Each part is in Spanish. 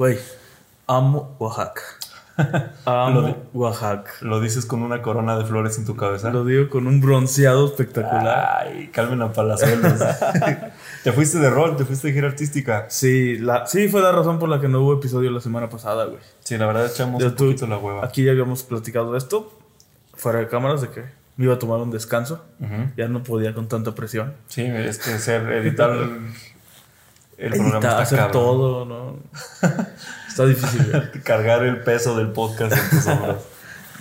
Güey, amo Oaxaca. Lo Amo de- Oaxaca. Lo dices con una corona de flores en tu cabeza. Lo digo con un bronceado espectacular. Ay, calmen a palazuelos. te fuiste de rol, te fuiste de gira artística. Sí, la, sí, fue la razón por la que no hubo episodio la semana pasada, güey. Sí, la verdad echamos un poquito la hueva. Aquí ya habíamos platicado de esto, fuera de cámaras, de que me iba a tomar un descanso. Ya no podía con tanta presión. Sí, es que ser, editar el, programa está hacer todo, ¿no? Está difícil. Cargar el peso del podcast en tus hombros.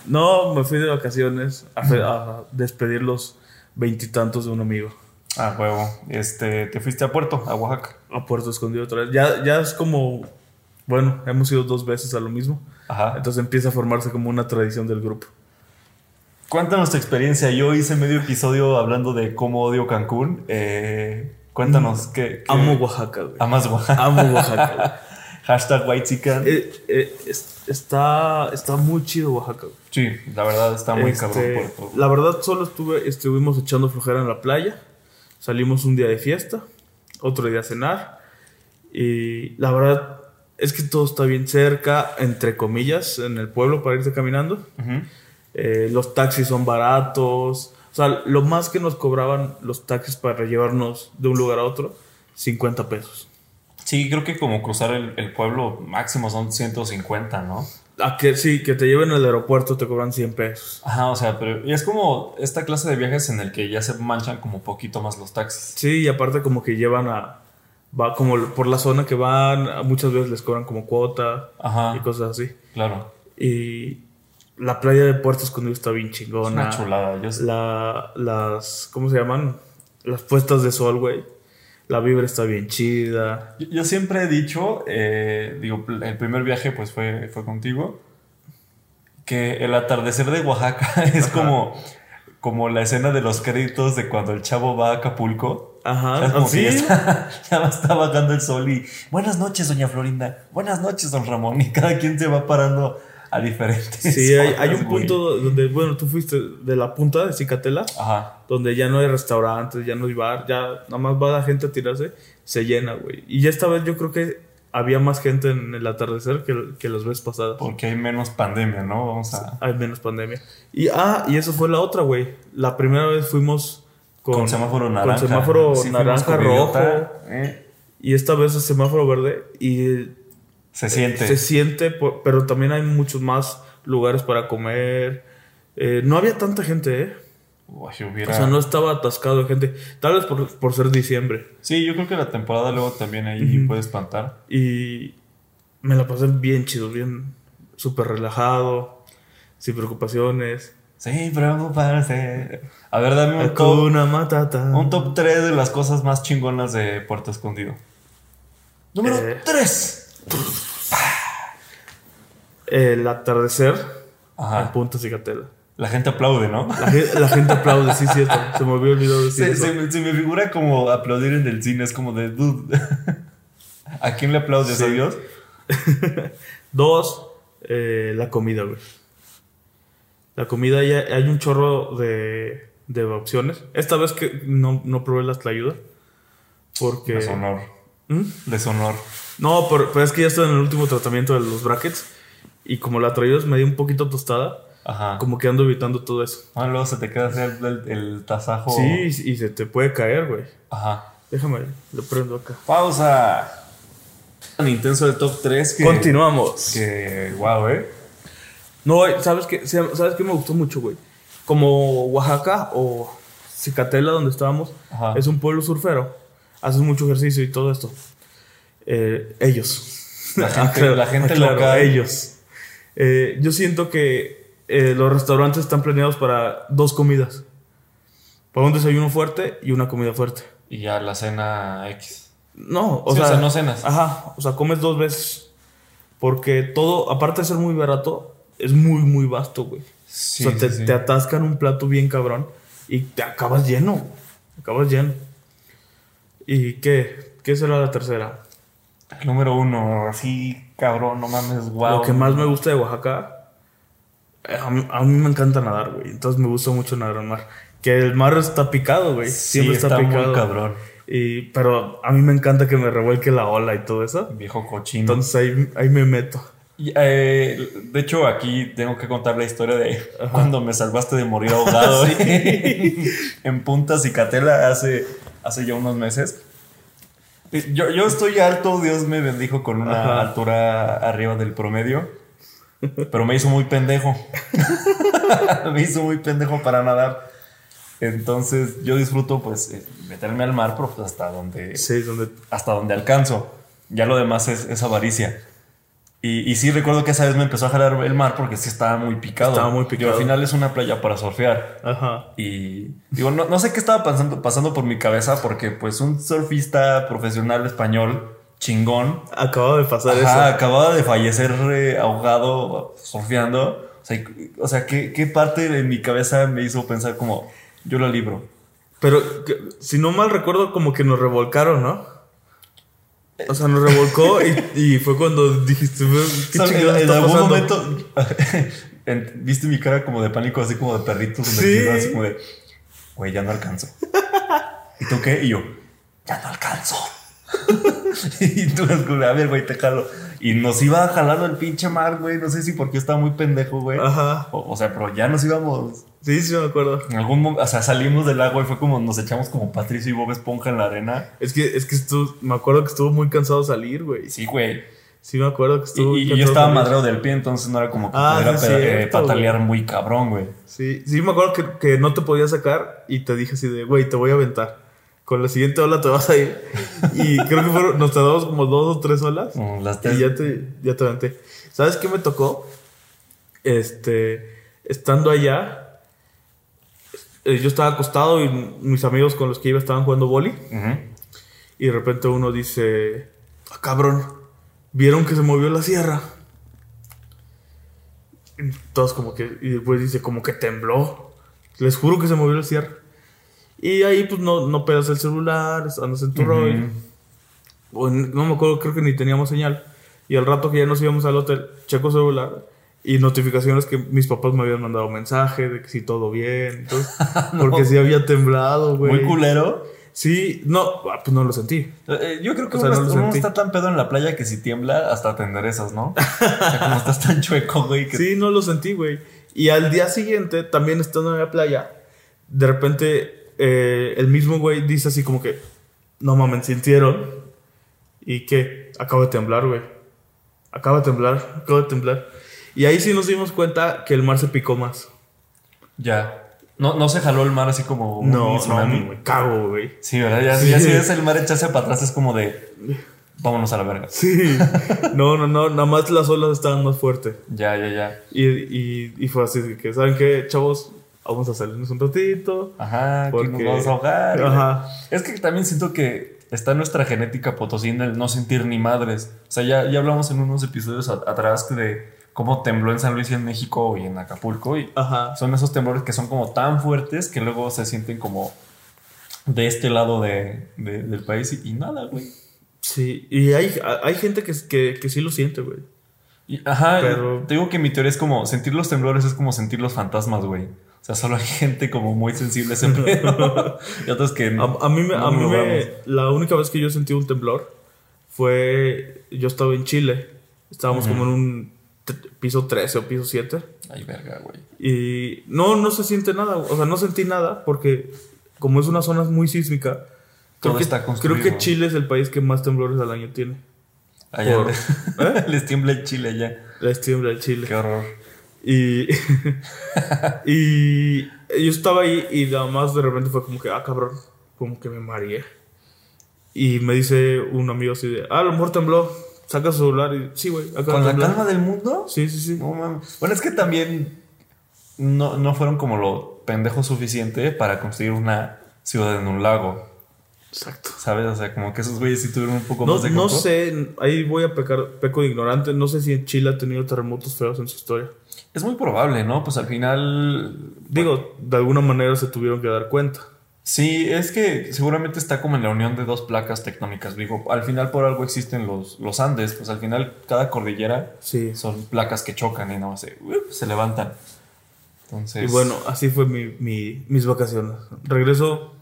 No, me fui de vacaciones a despedir los veintitantos de un amigo. Ah, huevo. Este, te fuiste a Puerto, a Oaxaca. A Puerto Escondido otra vez. Ya, ya es como. Bueno, hemos ido dos veces a lo mismo. Ajá. Entonces empieza a formarse como una tradición del grupo. Cuéntanos tu experiencia. Yo hice medio episodio hablando de cómo odio Cancún. Eh, cuéntanos qué, qué- Amo Oaxaca, güey. Amas Oaxaca. Amo Oaxaca, güey. Hashtag White Eh, eh, es- está, está muy chido Oaxaca, güey. Sí, la verdad está muy Este, cabrón Puerto. La verdad, solo estuve, estuvimos echando flojera en la playa. Salimos un día de fiesta, otro día a cenar. Y la verdad es que todo está bien cerca, entre comillas, en el pueblo para irse caminando. Eh, los taxis son baratos. O sea, lo más que nos cobraban los taxis para llevarnos de un lugar a otro, 50 pesos. Sí, creo que como cruzar el, el pueblo máximo son 150, ¿no? A que sí, que te lleven al aeropuerto te cobran 100 pesos. Ajá, o sea, pero y es como esta clase de viajes en el que ya se manchan como poquito más los taxis. Sí, y aparte como que llevan a... Va como por la zona que van, muchas veces les cobran como cuota Ajá, y cosas así. claro. Y la playa de Puerto Escondido está bien Es chingona. una chulada. Yo, La, las, ¿cómo se llaman? Las puestas de sol, güey. La vibra está bien chida. yo- yo siempre he dicho, eh, digo, el primer viaje pues fue, fue contigo, que el atardecer de Oaxaca es como, como la escena de los créditos de cuando el chavo va a Acapulco. Ajá, Es como que ¿sí? ya, está, ya está bajando el sol y buenas noches, doña Florinda. Buenas noches, don Ramón. Y cada quien se va parando a diferentes. Sí, hay, hay un güey. punto donde, bueno, tú fuiste de la punta de Cicatela, Ajá. donde ya no hay restaurantes, ya no hay bar, ya nada más va la gente a tirarse, se llena, güey. Y ya esta vez yo creo que había más gente en el atardecer que, que las veces pasadas. Porque hay menos pandemia, ¿no? Vamos a. Hay menos pandemia. Y, ah, y eso fue la otra, güey. La primera vez fuimos con, Con, semáforo naranja. Con semáforo Sí, naranja, rojo. eh, Y esta vez es semáforo verde. Y Se siente. se siente, pero también hay muchos más lugares para comer. Eh, no había tanta gente, ¿eh? Uy, hubiera- O sea, no estaba atascado de gente. Tal vez por, por ser diciembre. Sí, yo creo que la temporada luego también ahí puede espantar. Y me la pasé bien chido, bien súper relajado, sin preocupaciones. Sí, preocuparse. A ver, dame un top, Hakuna Matata. un top 3 de las cosas más chingonas de Puerto Escondido. Número Eh. 3. El atardecer en Ajá. Punta Cicatela. La gente aplaude, ¿no? La, gen- la gente aplaude, sí, cierto. Se me había olvidado decir Se, eso. se me- se me figura como aplaudir en el cine. Es como de, dude. ¿A quién le aplaudes? Sí. ¿A Dios? Dos, eh, la comida, güey. La comida, ya hay un chorro de, de opciones. Esta vez que no, no probé las tlayudas. Porque. Deshonor. ¿Mm? Deshonor. No, pero, pero es que ya estoy en el último tratamiento de los brackets. Y como la tlayudas me dio un poquito tostada, Ajá. como que ando evitando todo eso. Ah, luego se te queda hacer el, el tasajo. Sí, y se te puede caer, güey. Ajá. Déjame, lo prendo acá. Pausa. Tan intenso el top 3 que. Continuamos. Que, wow, eh. No, güey, ¿sabes qué? ¿Sabes qué me gustó mucho, güey? Como Oaxaca o Cicatela, donde estábamos, Ajá. es un pueblo surfero. Hacen mucho ejercicio y todo esto. Eh, ellos. La gente- Aclaro- la gente aclaro, local. Ellos. Eh, yo siento que eh, los restaurantes están planeados para dos comidas. Para un desayuno fuerte y una comida fuerte. Y ya la cena X. No, o Sí, sea, o sea, no cenas. Ajá, o sea, comes dos veces. Porque todo, aparte de ser muy barato, es muy, muy vasto, güey. Sí, o sea, te, sí, te atascan un plato bien cabrón y te acabas lleno. Acabas lleno. ¿Y qué? ¿Qué será la tercera? El número uno, así, cabrón, no mames, wow. Lo que más me gusta de Oaxaca, eh, a mí, a mí me encanta nadar, güey. Entonces me gusta mucho nadar al mar. Que el mar está picado, güey. Sí, Siempre está, está, picado. muy cabrón. Y, pero a mí me encanta que me revuelque la ola y todo eso. Viejo cochino. Entonces ahí, ahí me meto. Y, eh, de hecho, aquí tengo que contar la historia de cuando me salvaste de morir ahogado en Punta Cicatela hace, hace ya unos meses. Yo, yo estoy alto, Dios me bendijo con una Ajá. altura arriba del promedio, pero me hizo muy pendejo. me hizo muy pendejo para nadar. Entonces yo disfruto pues eh, meterme al mar, pero pues, hasta donde, Sí, donde. hasta donde alcanzo. Ya lo demás es, es avaricia. Y, y sí recuerdo que esa vez me empezó a jalar el mar porque sí estaba muy picado. Estaba muy picado. al final es una playa para surfear. Ajá. Y digo, no, no sé qué estaba pasando, pasando por mi cabeza porque pues un surfista profesional español chingón Acaba de pasar ajá, eso. acababa de fallecer eh, ahogado surfeando. O sea, y- o sea ¿qué, ¿qué parte de mi cabeza me hizo pensar como yo lo libro? Pero si no mal recuerdo, como que nos revolcaron, ¿no? O sea, nos revolcó y, y fue cuando dijiste, ¿qué O sea, chingados en, está algún pasando? momento en- viste mi cara como de pánico, así como de perrito, Sí. así como de, güey, ya no alcanzo. ¿Y tú qué? Y yo, ya no alcanzo. y tú, a ver, güey, te jalo. Y nos iba jalando el pinche mar, güey. No sé si porque estaba muy pendejo, güey. Ajá. O, o sea, pero ya nos íbamos. Sí, sí, me acuerdo. En algún momento, o sea, salimos del agua y fue como nos echamos como Patricio y Bob Esponja en la arena. Es que, es que estuvo, me acuerdo que estuvo muy cansado salir, güey. Sí, güey. Sí, me acuerdo que Y, estuvo. y muy yo estaba madreo del pie, entonces no era como que Ah, pudiera sí, eh, patalear muy cabrón, güey. Sí, sí, me acuerdo que, que no te podía sacar y te dije así de, güey, te voy a aventar. Con la siguiente ola te vas a ir. Y creo que fueron, nos tardamos como dos o tres olas. Mm, Las Y tres- ya te, ya te aventé. ¿Sabes qué me tocó? Este, estando allá, eh, yo estaba acostado y mis amigos con los que iba estaban jugando boli. Y de repente uno dice, ah, cabrón, vieron que se movió la sierra. Y todos como que, y después dice, como que tembló. Les juro que se movió la sierra. Y ahí pues no, no pegas el celular, andas en tu Ujú. rollo. O en- no me acuerdo, creo que ni teníamos señal. Y al rato que ya nos íbamos al hotel, checo celular y notificaciones que mis papás me habían mandado mensaje de que sí todo bien. Entonces, Porque sí había temblado, güey. Muy culero. Sí, no, ah, pues no lo sentí. Eh, Yo creo que O sea, uno, no uno está tan pedo en la playa que si tiembla, hasta te enderezas, ¿no? o sea, como estás tan chueco, güey. Que... Sí, no lo sentí, güey. Y al día siguiente, también estando en la playa, de repente eh, el mismo güey dice así como que, no mames, sintieron. ¿Y qué? Acaba de temblar, güey. Acaba de temblar, acaba de temblar. Y ahí sí nos dimos cuenta que el mar se picó más. Ya. No, no se jaló el mar así como un No, no, tsunami. me cago, güey. Sí, ¿verdad? Ya, Sí. ya si ves el mar echarse para atrás es como de... Vámonos a la verga. Sí. No, no, no, nada más las olas estaban más fuertes. Ya, ya, ya. Y, y, y fue así que, ¿saben qué, chavos? Vamos a salirnos un ratito. Ajá, Porque- nos vamos a ahogar. Ajá. Es que también siento que está nuestra genética potosina el no sentir ni madres. O sea, ya, ya hablamos en unos episodios a- atrás de cómo tembló en San Luis y en México y en Acapulco. Y Ajá. son esos temblores que son como tan fuertes que luego se sienten como de este lado de, de- del país y, y nada, güey. Sí, y hay, hay gente que, que, que sí lo siente, güey. Y, ajá, Pero- te digo que mi teoría es como sentir los temblores es como sentir los fantasmas, güey. O sea, solo hay gente como muy sensible a ese pedo. y otros que A, a mí, me, no a mí me, la única vez que yo sentí un temblor fue, yo estaba en Chile, estábamos como en un piso 13 o piso 7 Ay, verga, güey. y no, no se siente nada, o sea, no sentí nada porque como es una zona muy sísmica, Todo creo que, está construido. creo que Chile es el país que más temblores al año tiene. Allá Por- ¿Eh? les tiembla el chile ya. Les tiembla el Chile. Qué horror. Y, y yo estaba ahí y nada más de repente fue como que, ah, cabrón, como que me mareé. Y me dice un amigo así de, ah, a lo mejor tembló, saca su celular y, sí, güey, ¿Con la temblar". calma del mundo? Sí, sí, sí. No mames. Bueno, es que también no, no fueron como lo pendejo suficiente para construir una ciudad en un lago. Exacto. ¿Sabes? O sea, como que esos güeyes sí tuvieron un poco No, más de no sé, ahí voy a pecar, peco de ignorante, no sé si en Chile ha tenido terremotos feos en su historia. Es muy probable, ¿no? Pues al final. Digo, de alguna manera se tuvieron que dar cuenta. Sí, es que seguramente está como en la unión de dos placas tectónicas. Digo, al final por algo existen los, los Andes. Pues al final cada cordillera Sí. son placas que chocan y no se, ¡up! se levantan. Entonces. Y bueno, así fue mi, mi- mis vacaciones. Regreso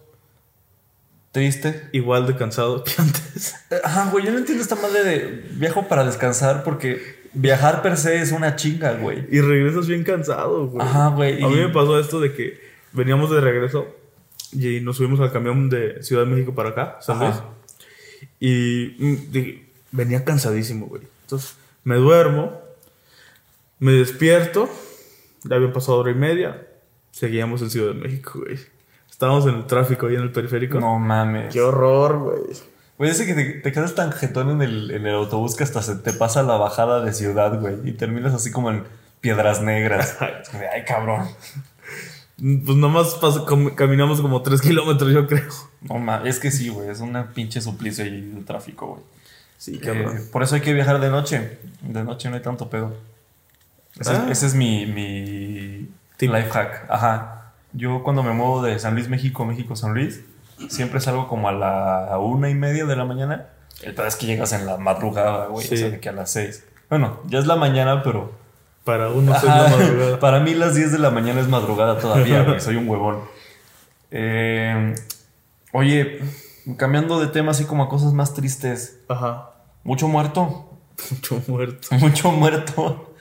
Triste. igual de cansado que antes. Eh, Ajá, güey, yo no entiendo esta madre de viajo para descansar porque viajar per se es una chinga, güey. Y regresas bien cansado, güey. Ajá, güey. A mí y- me pasó esto de que veníamos de regreso y nos subimos al camión de Ciudad de México para acá, San Luis. Y mm, venía cansadísimo, güey. Entonces me duermo, me despierto, ya había pasado hora y media, seguíamos en Ciudad de México, güey. Estábamos en el tráfico ahí en el periférico. No mames. Qué horror, güey. Güey, ese que te, te quedas tan jetón en el, en el autobús que hasta se te pasa la bajada de ciudad, güey. Y terminas así como en piedras negras. Ay, cabrón. Pues nomás pas- com- caminamos como tres kilómetros, yo creo. No mames, es que sí, güey. Es una pinche suplicio ahí el tráfico, güey. Sí, Eh, por eso hay que viajar de noche. De noche no hay tanto pedo. Ese, Ah. ese es mi, mi Tip. life hack. Ajá. Yo cuando me muevo de San Luis, México, México, San Luis, siempre salgo como a la una y media de la mañana. El pedo es que llegas en la madrugada, güey. Sí. O sea, de que a las seis. Bueno, ya es la mañana, pero... Para uno es la madrugada. Para mí las 10 de la mañana es madrugada todavía, güey. Soy un huevón. Eh, oye, cambiando de tema así como a cosas más tristes. Ajá. Mucho muerto. Mucho muerto. Mucho muerto.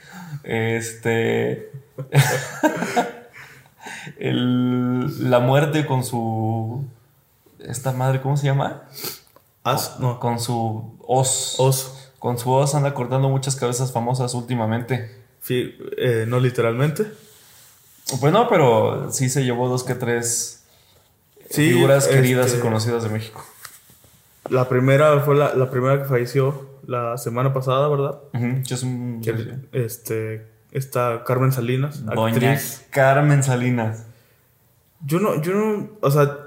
Este. el- la muerte con su. Esta madre, ¿cómo se llama? As, no. Con su os. Oso. Con su os anda cortando muchas cabezas famosas últimamente. Sí, eh, no literalmente. Pues no, pero sí se llevó dos que tres Sí, figuras queridas este- y conocidas de México. La primera fue la, la primera que falleció la semana pasada, ¿verdad? Que es un- Que, este, está Carmen Salinas, Doña actriz. Carmen Salinas. Yo no, yo no, o sea,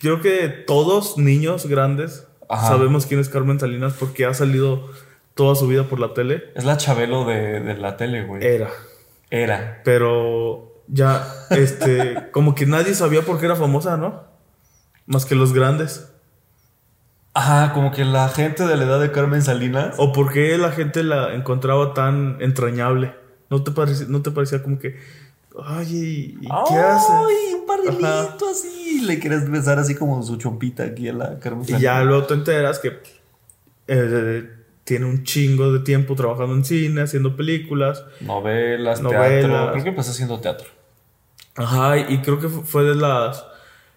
creo que todos niños grandes Ajá. sabemos quién es Carmen Salinas porque ha salido toda su vida por la tele. Es la Chabelo de, de la tele, güey. Era. Era. Pero ya, este, como que nadie sabía por qué era famosa, ¿no? Más que los grandes. Ajá, como que la gente de la edad de Carmen Salinas. O por qué la gente la encontraba tan entrañable. ¿No te, parece, no te parecía como que, ay, ¿y qué hace? ¡Ay, un barrilito Ajá. así! Le quieres besar así como su chompita aquí a la Carmen Y Salinas. ya luego te enteras que eh, tiene un chingo de tiempo trabajando en cine, haciendo películas. Novelas, Novelas. teatro. Creo que empezó haciendo teatro. Ajá, y creo que fu- fue de las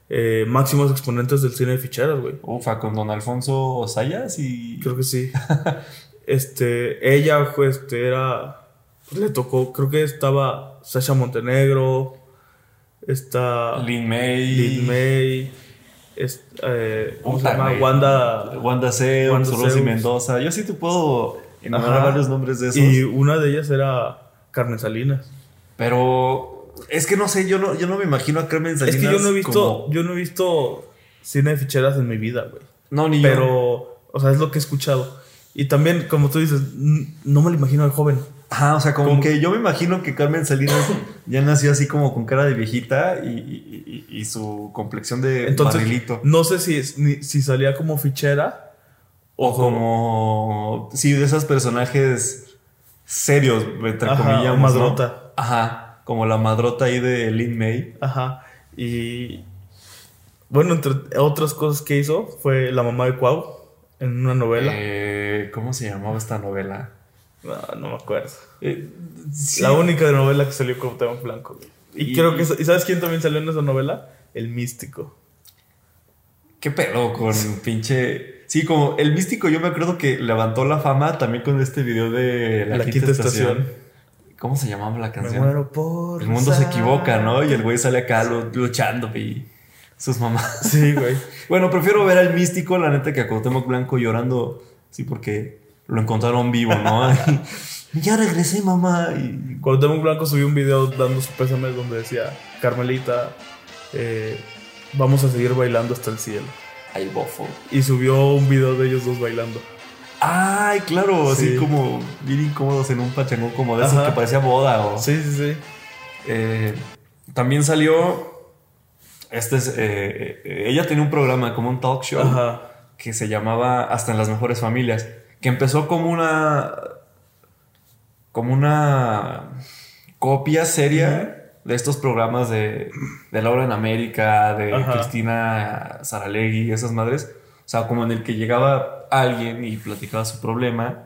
eh, máximas exponentes del cine de ficheras, güey. Ufa, con don Alfonso Sayas y. Creo que sí. este, ella, pues, este, era. pues, le tocó, creo que estaba Sasha Montenegro. Está. Lin May. Lin May. Es- eh, ¿Cómo se llama? Wanda. Wanda Zeus, Wanda Rosy. Mendoza. Yo sí te puedo enumerar varios nombres de esos. Y una de ellas era Carmen Salinas. Pero es que no sé, yo no, yo no me imagino a Carmen Es Salinas. que yo no he visto, como- yo no he visto cine de ficheras en mi vida, güey. No, ni yo. Pero, o sea, es lo que he escuchado. Y también, como tú dices, no me lo imagino de joven. Ajá, o sea, como Como- que yo me imagino que Carmen Salinas ya nació así como con cara de viejita y, y- su complexión de Entonces, barrilito. no sé si, es- ni- si salía como fichera O como. Sí, de esos personajes serios, entre Ajá, comillas. madrota. Ajá, como la madrota ahí de Lin May. Ajá. Y bueno, entre otras cosas que hizo fue la mamá de Cuau en una novela. Eh, ¿Cómo se llamaba esta novela? No, no me acuerdo. Eh, sí. La única novela que salió con Cuauhtémoc Blanco. güey. Y, Y- creo que... ¿Y sabes quién también salió en esa novela? El Místico. ¿Qué pedo con pinche.? Sí, como el místico, yo me acuerdo que levantó la fama también con este video de La, Quinta, estación. ¿Cómo se llamaba la Me canción? muero por... El mundo se equivoca, ¿no? Y el güey sale acá lu- luchando y sus mamás. Sí, güey. Bueno, prefiero ver al místico, la neta, que a Cuauhtémoc Blanco llorando. Sí, porque lo encontraron vivo, ¿no? Y, ya regresé, mamá. Y Cuauhtémoc Blanco subió un video dando su pésame donde decía, Carmelita, eh, vamos a seguir bailando hasta el cielo. ay, bofo. Y subió un video de ellos dos bailando. Ay, claro, así Sí. como bien incómodos en un pachangón como de esos que parecía boda o. Sí, sí, sí. Eh, también salió. Este es. eh, eh, ella tenía un programa como un talk show Ajá. que se llamaba Hasta en las mejores familias. Que empezó como una. como una copia seria de estos programas de, de Laura en América, de Ajá. Cristina Saralegui, esas madres. O sea, como en el que llegaba alguien y platicaba su problema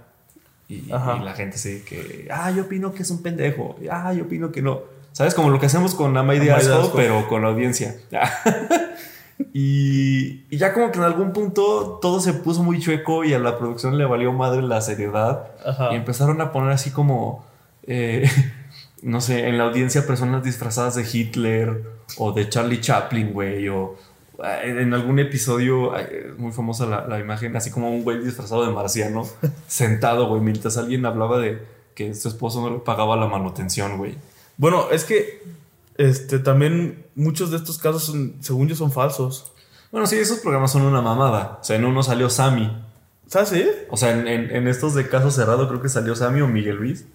y, y la gente se que, ah, yo opino que es un pendejo, ah, yo opino que no. ¿Sabes? Como lo que hacemos con Am I the Am I the Asshole, Asshole. pero con la audiencia. y, y ya como que en algún punto todo se puso muy chueco y a la producción le valió madre la seriedad. Ajá. Y empezaron a poner así como, eh, no sé, en la audiencia personas disfrazadas de Hitler o de Charlie Chaplin, güey, o eh, en algún episodio, muy famosa la, la imagen, así como un güey disfrazado de marciano, sentado, güey, mientras alguien hablaba de que su esposo no le pagaba la manutención, güey. Bueno, es que este también muchos de estos casos, son- según yo, son falsos. Bueno, sí, esos programas son una mamada. O sea, en uno salió Sammy. ¿Sabes? Sí, O sea, en, en- en estos de caso cerrado creo que salió Sammy o Miguel Luis.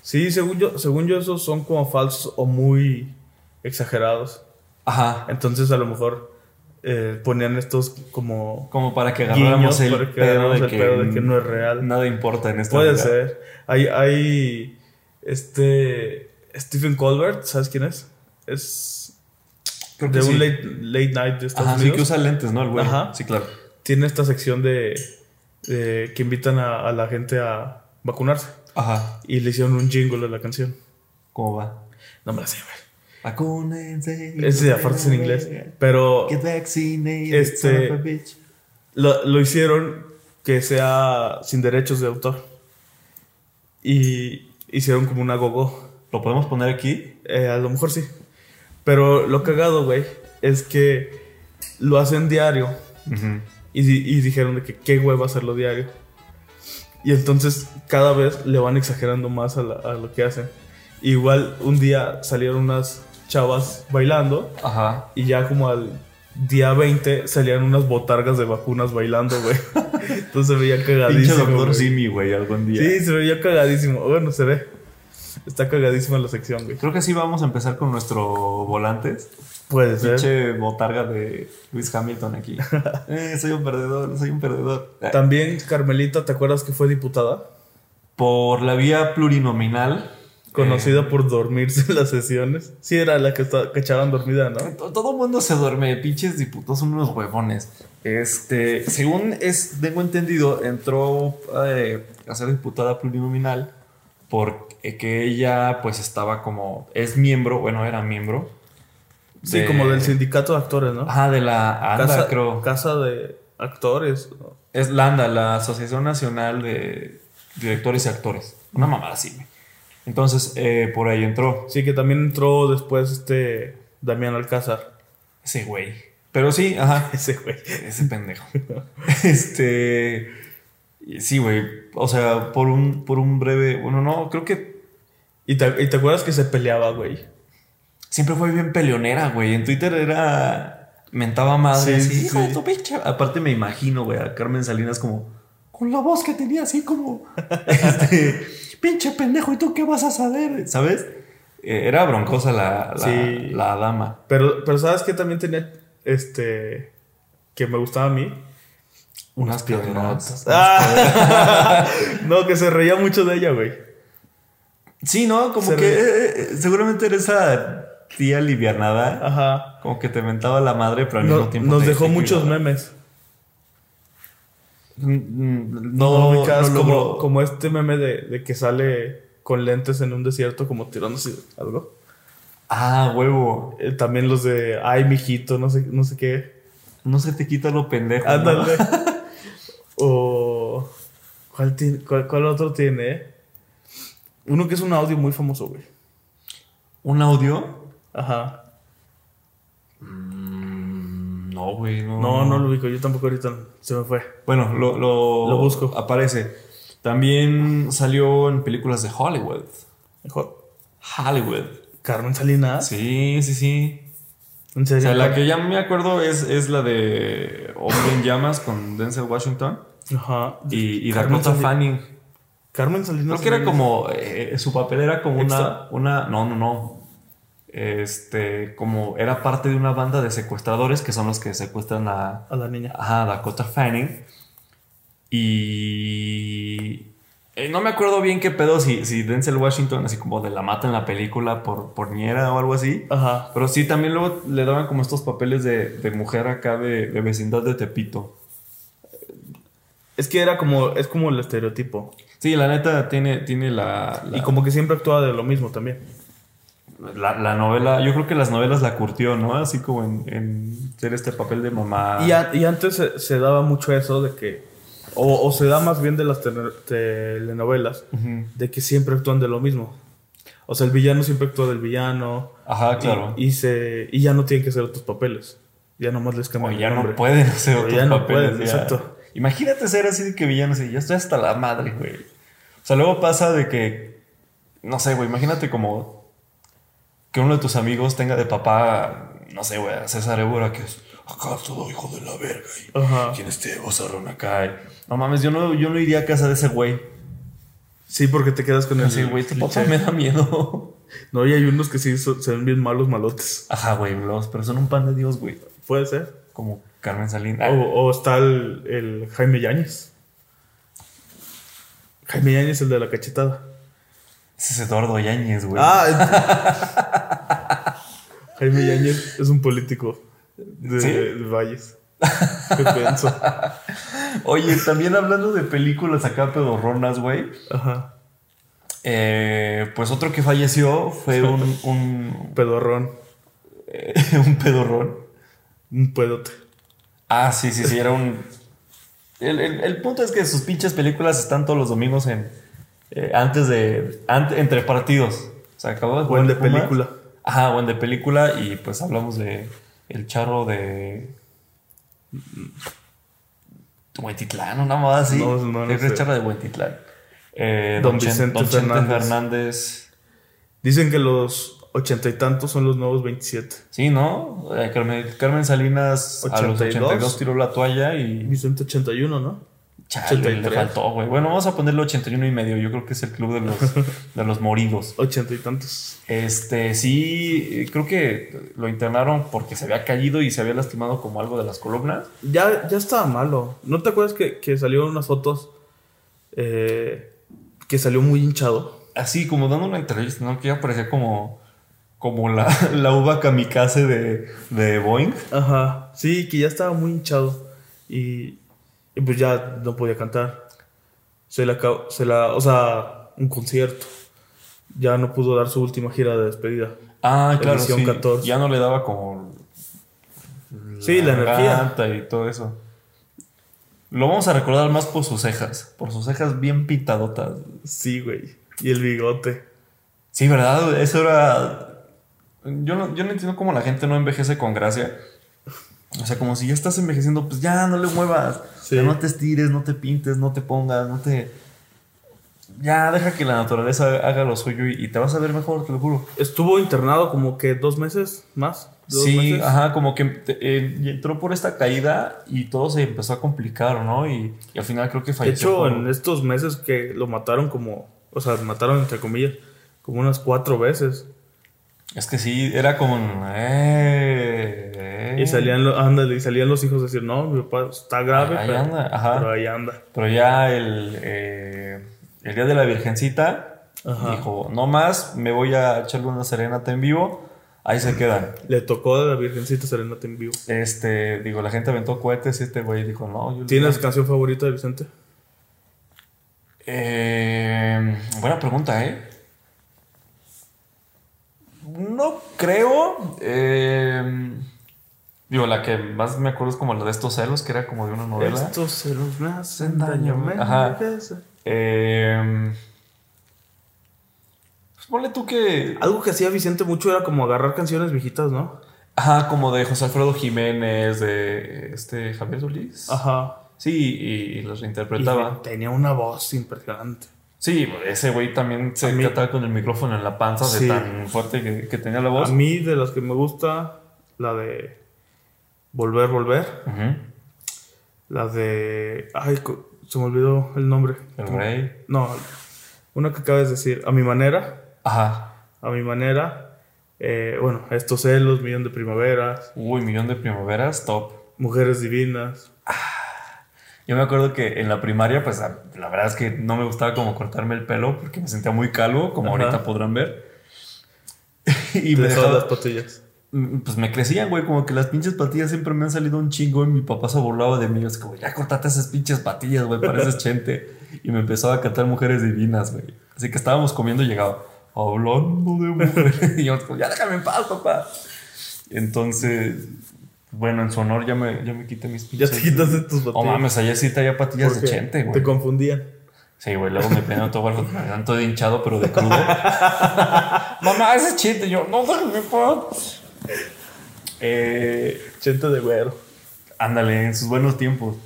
sí según yo, según yo, esos son como falsos o muy exagerados. Ajá. Entonces, a lo mejor eh, ponían estos como Como para que agarráramos el, para que pedo, el que pedo de que no es real. Nada importa en esta Puede ser. Hay, hay este Stephen Colbert, ¿sabes quién es? Es Creo que de sí. un late, late night de Estados Ajá, sí que usa lentes, ¿no? El güey. Ajá. Sí, claro. Tiene esta sección de, de que invitan a, a la gente a vacunarse. Ajá. Y le hicieron un jingle a la canción. ¿Cómo va? No me la sé, güey. Vacúnense. Ese aparte es en inglés. Pero Get vaccinated, Este- bitch. lo, lo hicieron que sea sin derechos de autor. Y hicieron como una gogo. ¿Lo podemos poner aquí? Eh, a lo mejor sí. Pero lo cagado, güey, es que lo hacen diario. Ujú. Y, di- y dijeron de que qué hueva hacerlo diario. Y entonces cada vez le van exagerando más a, la- a lo que hacen. Igual un día salieron unas chavas bailando Ajá. y ya como al día 20 salían unas botargas de vacunas bailando, güey. Entonces se veía Pinche cagadísimo. doctor güey. Simi, güey, algún día. Sí, se veía cagadísimo. Bueno, se ve. Está cagadísima la sección, güey. Creo que sí vamos a empezar con nuestro volantes. Puede ser. Pinche botarga de Luis Hamilton aquí. Eh, soy un perdedor, soy un perdedor. También Carmelita, ¿te acuerdas que fue diputada? Por la vía plurinominal. Conocida eh, por dormirse en las sesiones. Sí, era la que, está, que echaban dormida, ¿no? To- Todo el mundo se duerme, pinches diputados son unos huevones. Este, según es, tengo entendido, entró eh, a ser diputada plurinominal porque que ella pues estaba como, es miembro, bueno, era miembro. Sí, de- como del sindicato de actores, ¿no? Ajá, de la ANDA, casa, creo. casa de actores. ¿no? Es la ANDA, la Asociación Nacional de Directores y Actores. Una mamada así, güey. Entonces, eh, por ahí entró Sí, que también entró después este Damián Alcázar. ese güey. Pero sí, ajá. Ese güey. Ese pendejo. este. Sí, güey. O sea, por un, por un breve. Bueno, no, creo que ¿Y te, y te acuerdas que se peleaba, güey? siempre fue bien peleonera, güey. En Twitter era. Mentaba madre, Sí, así, sí, hijo de sí. tu pinche. Aparte, me imagino, güey, a Carmen Salinas como. Con la voz que tenía, así como. este. pinche pendejo, ¿y tú qué vas a saber? ¿Sabes? Eh, era broncosa la, la, dama. Pero, pero ¿sabes qué también tenía este que me gustaba a mí? Unas piernotas. Ah. no, que se reía mucho de ella, güey. Sí, ¿no? Como Se que eh, eh, seguramente era esa tía livianada. Ajá. Como que te mentaba la madre, pero al mismo tiempo. nos dejó muchos memes. Mm, mm, No, No, ubicas no como, este meme de, de que sale con lentes en un desierto, como tirándose algo. Ah, huevo. Eh, también los de ay, mijito, no sé, no sé qué. No se te quita lo pendejo. ¿no? O. ¿cuál, tiene- cuál, cuál otro tiene? Uno que es un audio muy famoso, güey. ¿Un audio? Ajá. Mm, no, güey. No, No, no lo ubico. Yo tampoco ahorita se me fue. Bueno, lo, lo, Lo busco. Aparece. También salió en películas de Hollywood. Mejor. Hollywood. Carmen Salinas. Sí, sí, sí. ¿En O sea, la que ya me acuerdo es, es la de Hombre en Llamas con Denzel Washington Ajá. y, y Dakota Fanning. Carmen Salinas. Creo que era como. eh, su papel era como Extra. una, una. No, no, no. Este. Como era parte de una banda de secuestradores que son los que secuestran a. A la niña. Ajá, Dakota Fanning. Y. Eh, no me acuerdo bien qué pedo si, si Denzel Washington así como de la mata en la película por, por niera o algo así. Ajá. Pero sí, también luego le daban como estos papeles de, de mujer acá de, de vecindad de Tepito. Es que era como, es como el estereotipo. Sí, la neta tiene, tiene la, la- Y como que siempre actúa de lo mismo también. la, la novela. Yo creo que las novelas la curtió, ¿no? Así como en, en ser este papel de mamá. Y, a- y antes se, se daba mucho eso de que, o, o se da más bien de las tele- telenovelas, de que siempre actúan de lo mismo. O sea, el villano siempre actúa del villano. Ajá, claro. Y, y se, y ya no tienen que hacer otros papeles. Ya nomás les O cambian ya el no nombre. pueden hacer O otros ya no papeles. pueden, ya. exacto. Imagínate ser así de que villano así, ya estoy hasta la madre, güey. O sea, luego pasa de que, no sé, güey, imagínate como que uno de tus amigos tenga de papá, no sé, güey, a César Évora, que es acá todo hijo de la verga. Y, Ajá. ¿Quién este bozarrón acá? Y, no mames, yo no, yo no iría a casa de ese güey. Sí, porque te quedas con el. Así, güey, cliché. papá me da miedo. No, y hay unos que sí son- se ven bien malos, malotes. Ajá, güey, los, pero son un pan de Dios, güey. Puede ser. Como Carmen Salinas. O, o está el, el Jaime Yáñez. Jaime Yáñez, el de la cachetada. Ese es Eduardo Yáñez, güey. Ah, Jaime Yáñez es un político de, ¿Sí? de Valles. Qué pienso. Oye, también hablando de películas acá pedorronas, güey. Ajá. Eh, pues otro que falleció fue un, un, Pedorrón. eh, un pedorrón. Un pedote. Ah, sí, sí, sí, era un... El, el- el punto es que sus pinches películas están todos los domingos en... eh, antes de... ante- entre partidos. O sea, acabó de jugar Buen de Pumas. película. Ajá, buen de película y pues hablamos de El Charro de... Huentitlán, una moda así. No, no, no es sé. Charro de Huentitlán. Eh, Don Chen- Vicente Don Fernández. Fernández. Dicen que los ochenta y tantos son los nuevos 27. Sí, ¿no? Eh, Carmen, Carmen Salinas a los 82. 82 tiró la toalla y... Vicente 81, ¿no? Chale, le 83. faltó, güey. Bueno, vamos a ponerle 81 y medio. Yo creo que es el club de los, de los moridos. Ochenta y tantos. Este, sí, creo que lo internaron porque se había caído y se había lastimado como algo de las columnas. Ya, ya estaba malo. ¿No te acuerdas que, que salieron unas fotos eh, que salió muy hinchado? Así, como dando una entrevista, ¿no? Que ya parecía como, como la, la uva kamikaze de, de Boeing. Ajá. Sí, que ya estaba muy hinchado. Y, y pues ya no podía cantar. Se la, se la, o sea, un concierto. Ya no pudo dar su última gira de despedida. Ah, claro, sí. 14. Ya no le daba como... Sí, la energía. y todo eso. Lo vamos a recordar más por sus cejas. Por sus cejas bien pintadotas. Sí, güey. Y el bigote. Sí, ¿verdad? Eso era... Yo no, yo no entiendo cómo la gente no envejece con gracia. O sea, como si ya estás envejeciendo, pues ya no le muevas. Sí. Ya no te estires, no te pintes, no te pongas, no te... Ya, deja que la naturaleza haga lo suyo y, y te vas a ver mejor, te lo juro. Estuvo internado como que dos meses más. ¿Dos Sí, meses? ajá, como que eh, entró por esta caída y todo se empezó a complicar, ¿no? Y, y al final creo que De falleció. hecho, por- en estos meses que lo mataron como, o sea, mataron entre comillas, como unas cuatro veces. Es que sí, era como... eh. Y salían, lo- ándale, y salían los hijos a decir, no, mi papá está grave, Ahí pero, anda, ajá. pero ahí anda. Pero ya el, eh, el día de la Virgencita Ajá. dijo, no más, me voy a echarle una serenata en vivo. Ahí se quedan. Le tocó a la Virgencita Serenata en vivo. Este, digo, la gente aventó cohetes y este güey dijo, no, yo... ¿Tienes canción favorita de Vicente? Eh, buena pregunta, ¿eh? No creo. eh, digo, la que más me acuerdo es como la de estos celos, que era como de una novela. Estos celos me hacen daño, me ajá. Eh, pues ponle tú que... Algo que hacía Vicente mucho era como agarrar canciones viejitas, ¿no? Ajá, como de José Alfredo Jiménez, de este Javier Solís. Ajá. Sí, y, y los reinterpretaba. Y tenía una voz impresionante. Sí, ese güey también se A trataba con el micrófono en la panza Sí. de tan fuerte que, que tenía la A voz. mí, de las que me gusta, la de Volver, Volver. Ujú. La de. Ay, se me olvidó el nombre. El rey. No, una que acabas de decir. A mi manera. Ajá. A mi manera. eh, bueno, estos celos, millón de primaveras. Uy, millón de primaveras, top. Mujeres divinas. Yo me acuerdo que en la primaria, pues la, la verdad es que no me gustaba como cortarme el pelo porque me sentía muy calvo, como Ajá. ahorita podrán ver. y me dejaba- las patillas. Pues me crecían, güey, como que las pinches patillas siempre me han salido un chingo y mi papá se burlaba de mí. Es como, ya cortate esas pinches patillas, güey, pareces chente. Y me empezaba a cantar mujeres divinas, güey. Así que estábamos comiendo y llegaba, hablando de mujeres. y yo, ya déjame en paz, papá. Entonces, bueno, en su honor ya me, ya me quité mis Ya pinches. te quitaste tus patillas. Oh mames, allá sí traía patillas de chente, Te güey. confundían. Sí, güey, luego me peinan todo me dan todo hinchado, pero de crudo. Mamá, ese es chente. Yo, no, déjame en paz. Eh, Chente de güero. Ándale, en sus buenos tiempos.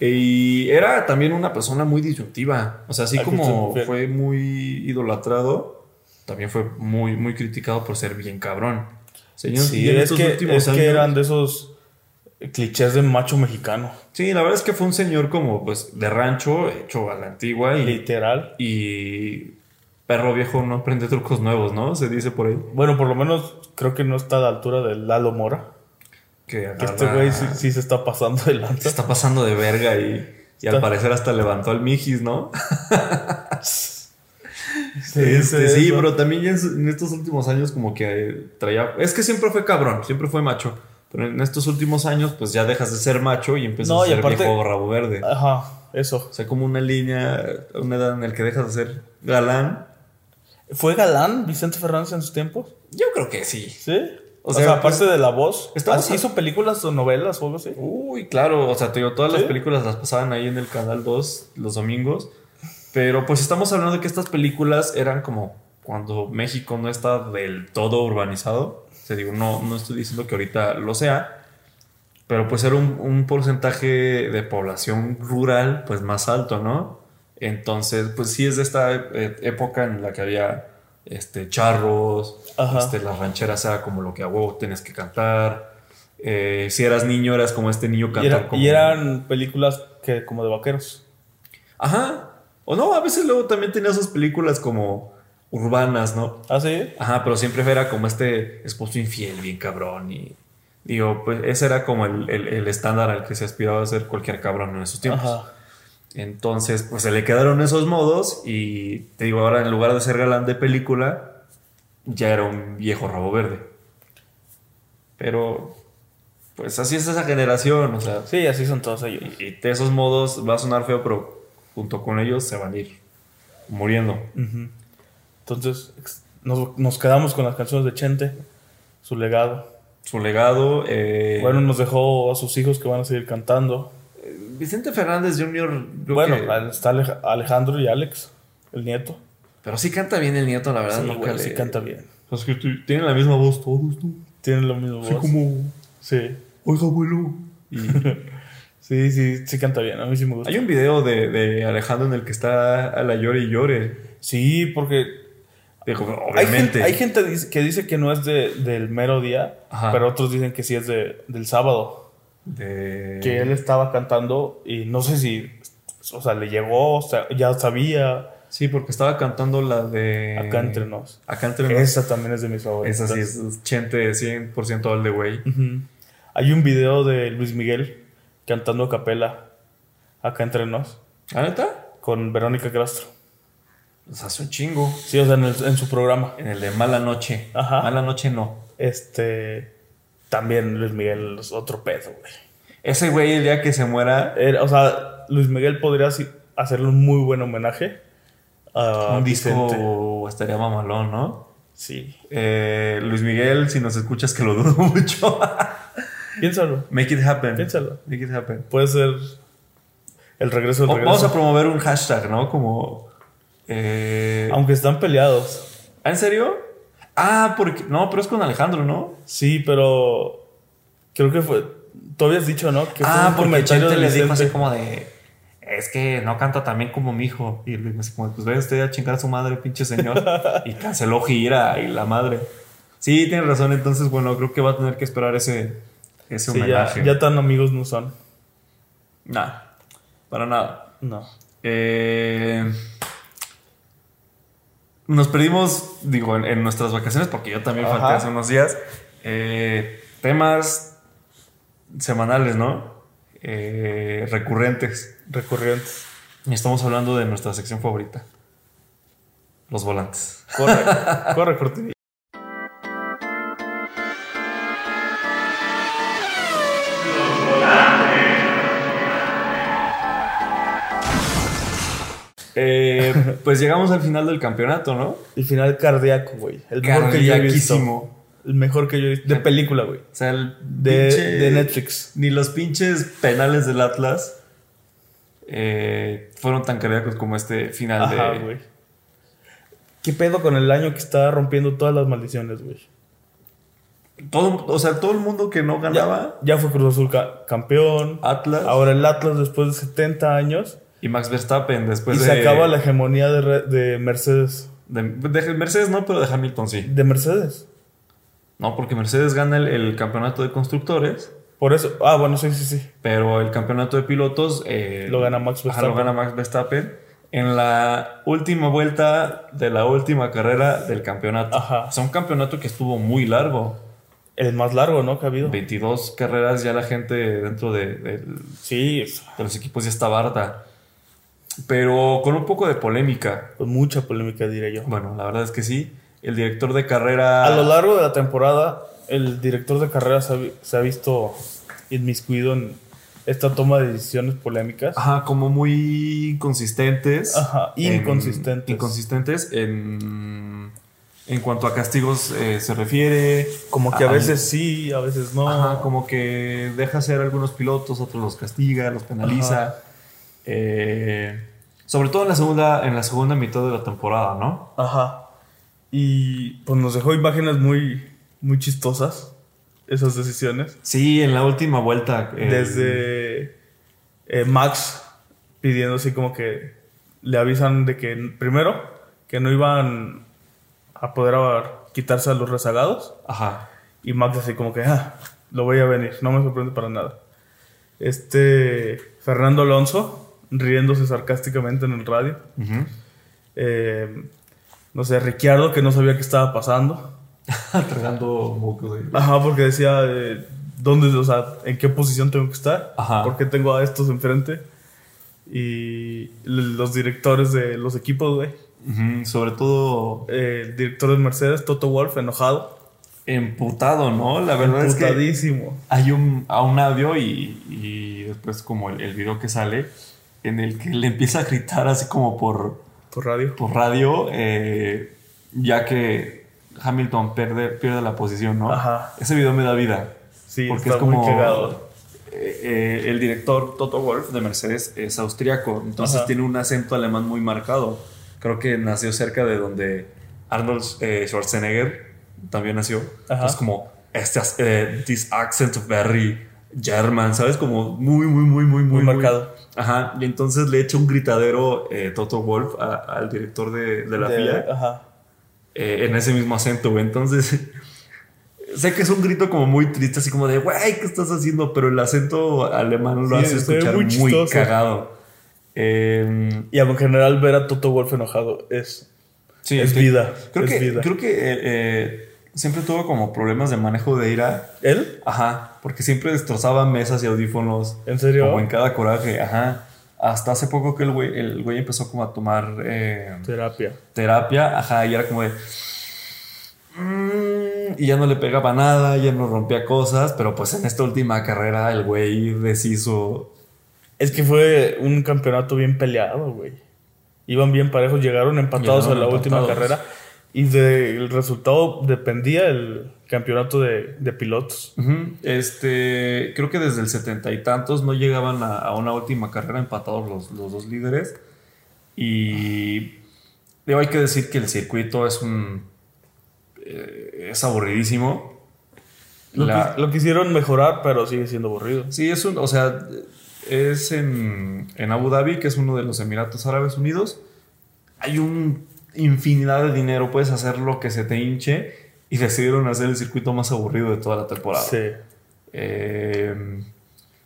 Y era también una persona muy disyuntiva. O sea, así ¿A qué como refieres? fue muy idolatrado, también fue muy, muy criticado por ser bien cabrón. Señor, Sí, es que, últimos es que años- eran de esos clichés de macho mexicano. Sí, la verdad es que fue un señor como pues de rancho, hecho a la antigua y, Literal. y perro viejo no aprende trucos nuevos, ¿no? Se dice por ahí. Bueno, por lo menos creo que no está a la altura del Lalo Mora. Que, Que este güey sí, sí se está pasando de se está pasando de verga y, y al parecer hasta levantó al Mijis, ¿no? Sí, Este, sí, sí, pero también en, estos últimos años como que traía... Es que siempre fue cabrón, siempre fue macho. Pero en estos últimos años pues ya dejas de ser macho y empiezas No, a ser aparte- viejo rabo verde. Ajá, eso. O sea, como una línea, una edad en la que dejas de ser galán. ¿Fue galán Vicente Fernández en sus tiempos? Yo creo que sí. Sí. O, O sea, sea, aparte pues, de la voz, estamos a- ¿hizo películas o novelas o algo así? Uy, claro, o sea, te digo, todas las películas las pasaban ahí en el canal 2 los domingos. Pero pues estamos hablando de que estas películas eran como cuando México no está del todo urbanizado. O sea, digo, no, no estoy diciendo que ahorita lo sea. Pero pues era un, un porcentaje de población rural pues más alto, ¿no? Entonces, pues sí es de esta eh, época en la que había este, charros, este, las rancheras era como lo que a huevo tienes que cantar. Eh, si eras niño, eras como este niño Y, cantar era- como... y eran películas que como de vaqueros. Ajá. O no, a veces luego también tenía sus películas como urbanas, ¿no? ¿Ah, sí? Ajá, pero siempre era como este esposo infiel, bien cabrón. Y digo, pues ese era como el, el- el estándar al que se aspiraba a ser cualquier cabrón en esos tiempos. Ajá. Entonces, pues se le quedaron esos modos y te digo, ahora en lugar de ser galán de película, ya era un viejo rabo verde. Pero, pues así es esa generación, o sea, Sí, así son todos ellos. y de esos modos va a sonar feo, pero junto con ellos se van a ir muriendo. Entonces, nos, nos quedamos con las canciones de Chente, su legado. Su legado, eh, Bueno, nos dejó a sus hijos que van a seguir cantando. Vicente Fernández Jr., bueno, que- está Alej- Alejandro y Alex, el nieto. pero sí canta bien el nieto, la verdad. Sí, nunca le- sí canta bien. Es que t- tienen la misma voz todos, ¿no? Tienen lo mismo Así voz. como, Sí. oiga, abuelo. Y Sí, sí, sí canta bien. A mí sí me gusta. hay un video de, de Alejandro en el que está a la llore y llore. Sí, porque Digo, hay obviamente. gente, hay gente que dice que no es de- del mero día, Ajá. pero otros dicen que sí es de, del sábado. De- Que él estaba cantando y no sé si, o sea, le llegó, o sea, ya sabía. Sí, porque estaba cantando la de. Acá entre nos. Acá entre nos. Esa también es de mis favoritas. Esa sí es chente 100% all the way. Hay un video de Luis Miguel cantando a capela acá entre nos ¿La neta? con Verónica Castro. Hace un chingo. Sí, o sea, en, el- en su programa. En el de Mala Noche. Ajá. Mala Noche no. Este. También Luis Miguel es otro pedo, güey. Ese güey, el día que se muera, Era- o sea, Luis Miguel podría hacerle un muy buen homenaje a un disco Vicente. estaría mamalón, ¿no? Sí. Eh, Luis Miguel, si nos escuchas, que lo dudo mucho. Piénsalo. Make it happen. Piénsalo. Make it happen. Puede ser el regreso del O- regreso. Vamos a promover un hashtag, ¿no? Como. eh, Aunque están peleados. ¿Ah, ¿En serio? Ah, porque. No, pero es con Alejandro, ¿no? Sí, pero. Creo que fue. Tú habías dicho, ¿no? Que fue ah, un porque Chente le dijo así como de. Es que no canta tan bien como mi hijo. Y Luis así como, pues vaya usted a chingar a su madre, pinche señor. y canceló gira y la madre. Sí, tienes razón. Entonces, bueno, creo que va a tener que esperar ese, ese Sí, ya, homenaje. ya tan amigos no son. Nah, para nada. No. Eh, nos perdimos, digo, en, en nuestras vacaciones, porque yo también falté hace unos días. Eh, temas semanales, ¿no? eh, recurrentes. Recurrentes. Y estamos hablando de nuestra sección favorita. Los volantes. Corre, corre, cortinilla. Eh, pues llegamos al final del campeonato, ¿no? El final cardíaco, güey. El mejor que yo he visto. El mejor que yo he visto. De película, güey. O sea, el De, pinche- de Netflix. Ni los pinches penales del Atlas eh, fueron tan cardíacos como este final Ajá, de. güey. ¿Qué pedo con el año que está rompiendo todas las maldiciones, güey? Todo, o sea, todo el mundo que no ganaba, Ya fue Cruz Azul ca- campeón. Atlas Ahora el Atlas después de 70 años. Y Max Verstappen después y de. se acaba la hegemonía de, de Mercedes. de, de Mercedes no, pero de Hamilton sí. De Mercedes. No, porque Mercedes gana el, el campeonato de constructores, Por eso. Ah, bueno, sí, sí, sí. pero el campeonato de pilotos eh, Lo gana Max ajá, Verstappen. lo gana Max Verstappen en la última vuelta de la última carrera del campeonato. Ajá. O sea, un campeonato que estuvo muy largo. El más largo, ¿no? Que ha habido. 22 carreras, ya la gente dentro de, Sí, de los equipos ya está harta. Pero con un poco de polémica. con mucha polémica, diré yo. Bueno, la verdad es que sí. El director de carrera. A lo largo de la temporada, el director de carrera se ha, vi- se ha visto inmiscuido en esta toma de decisiones polémicas. Ajá, como muy consistentes. Ajá, En- inconsistentes. inconsistentes en, en cuanto a castigos eh, se refiere. Como que a Al- veces sí, a veces no. Ajá, como que deja a algunos pilotos, otros los castiga, los penaliza. Eh, sobre todo en la segunda, en la segunda mitad de la temporada, ¿no? Ajá. Y pues nos dejó imágenes muy, muy chistosas, esas decisiones. Sí, en la última vuelta. eh, Desde eh, Max pidiendo así como que le avisan de que primero que no iban a poder a- quitarse a los rezagados. Ajá. Y Max así como que, ah, lo voy a venir, no me sorprende para nada. Este Fernando Alonso riéndose sarcásticamente en el radio. Eh, no sé, Ricciardo que no sabía qué estaba pasando. Tragando mocos ahí. Ajá, porque decía, eh, ¿dónde, o sea, en qué posición tengo que estar? Ajá. ¿Por qué tengo a estos enfrente? Y los directores de los equipos, güey. Ujú, Sobre todo Eh, el director de Mercedes, Toto Wolf, enojado. emputado, ¿no? La verdad es que hay un, a un audio y, y después como el, el video que sale en el que le empieza a gritar así como por, Por radio. por radio, eh, ya que Hamilton pierde, pierde la posición, ¿no? Ajá. Ese video me da vida. Sí, porque está es como muy cagado. eh, eh, el director Toto Wolf de Mercedes es austriaco, entonces Ajá. tiene un acento alemán muy marcado. Creo que nació cerca de donde Arnold eh, Schwarzenegger también nació. Ajá. Entonces como este eh, this accent very German, ¿sabes? Como muy muy muy muy muy Muy marcado. Ajá, y entonces le echa un gritadero eh, Toto Wolf a- al director de, de la De- FIA Ajá. eh, en ese mismo acento, güey. Entonces, sé que es un grito como muy triste, así como de, güey, ¿qué estás haciendo? Pero el acento alemán lo Sí, hace escuchar muy muy, cagado. Eh, Y en general ver a Toto Wolf enojado es... sí, Es vida, Creo es que, vida. Creo que eh, siempre tuvo como problemas de manejo de ira. ¿Él? Ajá, porque siempre destrozaba mesas y audífonos. ¿En serio? Como en cada coraje, ajá. Hasta hace poco que el güey, el güey empezó como a tomar eh, Terapia. terapia, ajá, y era como de. "Mm", y ya no le pegaba nada, ya no rompía cosas, pero pues en esta última carrera el güey deshizo. Es que fue un campeonato bien peleado, güey. Iban bien parejos, llegaron empatados Llegaron a la última carrera y del resultado dependía el campeonato de, de pilotos. Este, creo que desde el setenta y tantos no llegaban a, a una última carrera empatados los, los dos líderes. Y digo, hay que decir que el circuito es un. eh, es aburridísimo. Lo, La- lo quisieron mejorar, pero sigue siendo aburrido. Sí, es un, o sea, es en, en Abu Dhabi, que es uno de los Emiratos Árabes Unidos. Hay un infinidad de dinero, puedes hacer lo que se te hinche y decidieron hacer el circuito más aburrido de toda la temporada. Sí. Eh,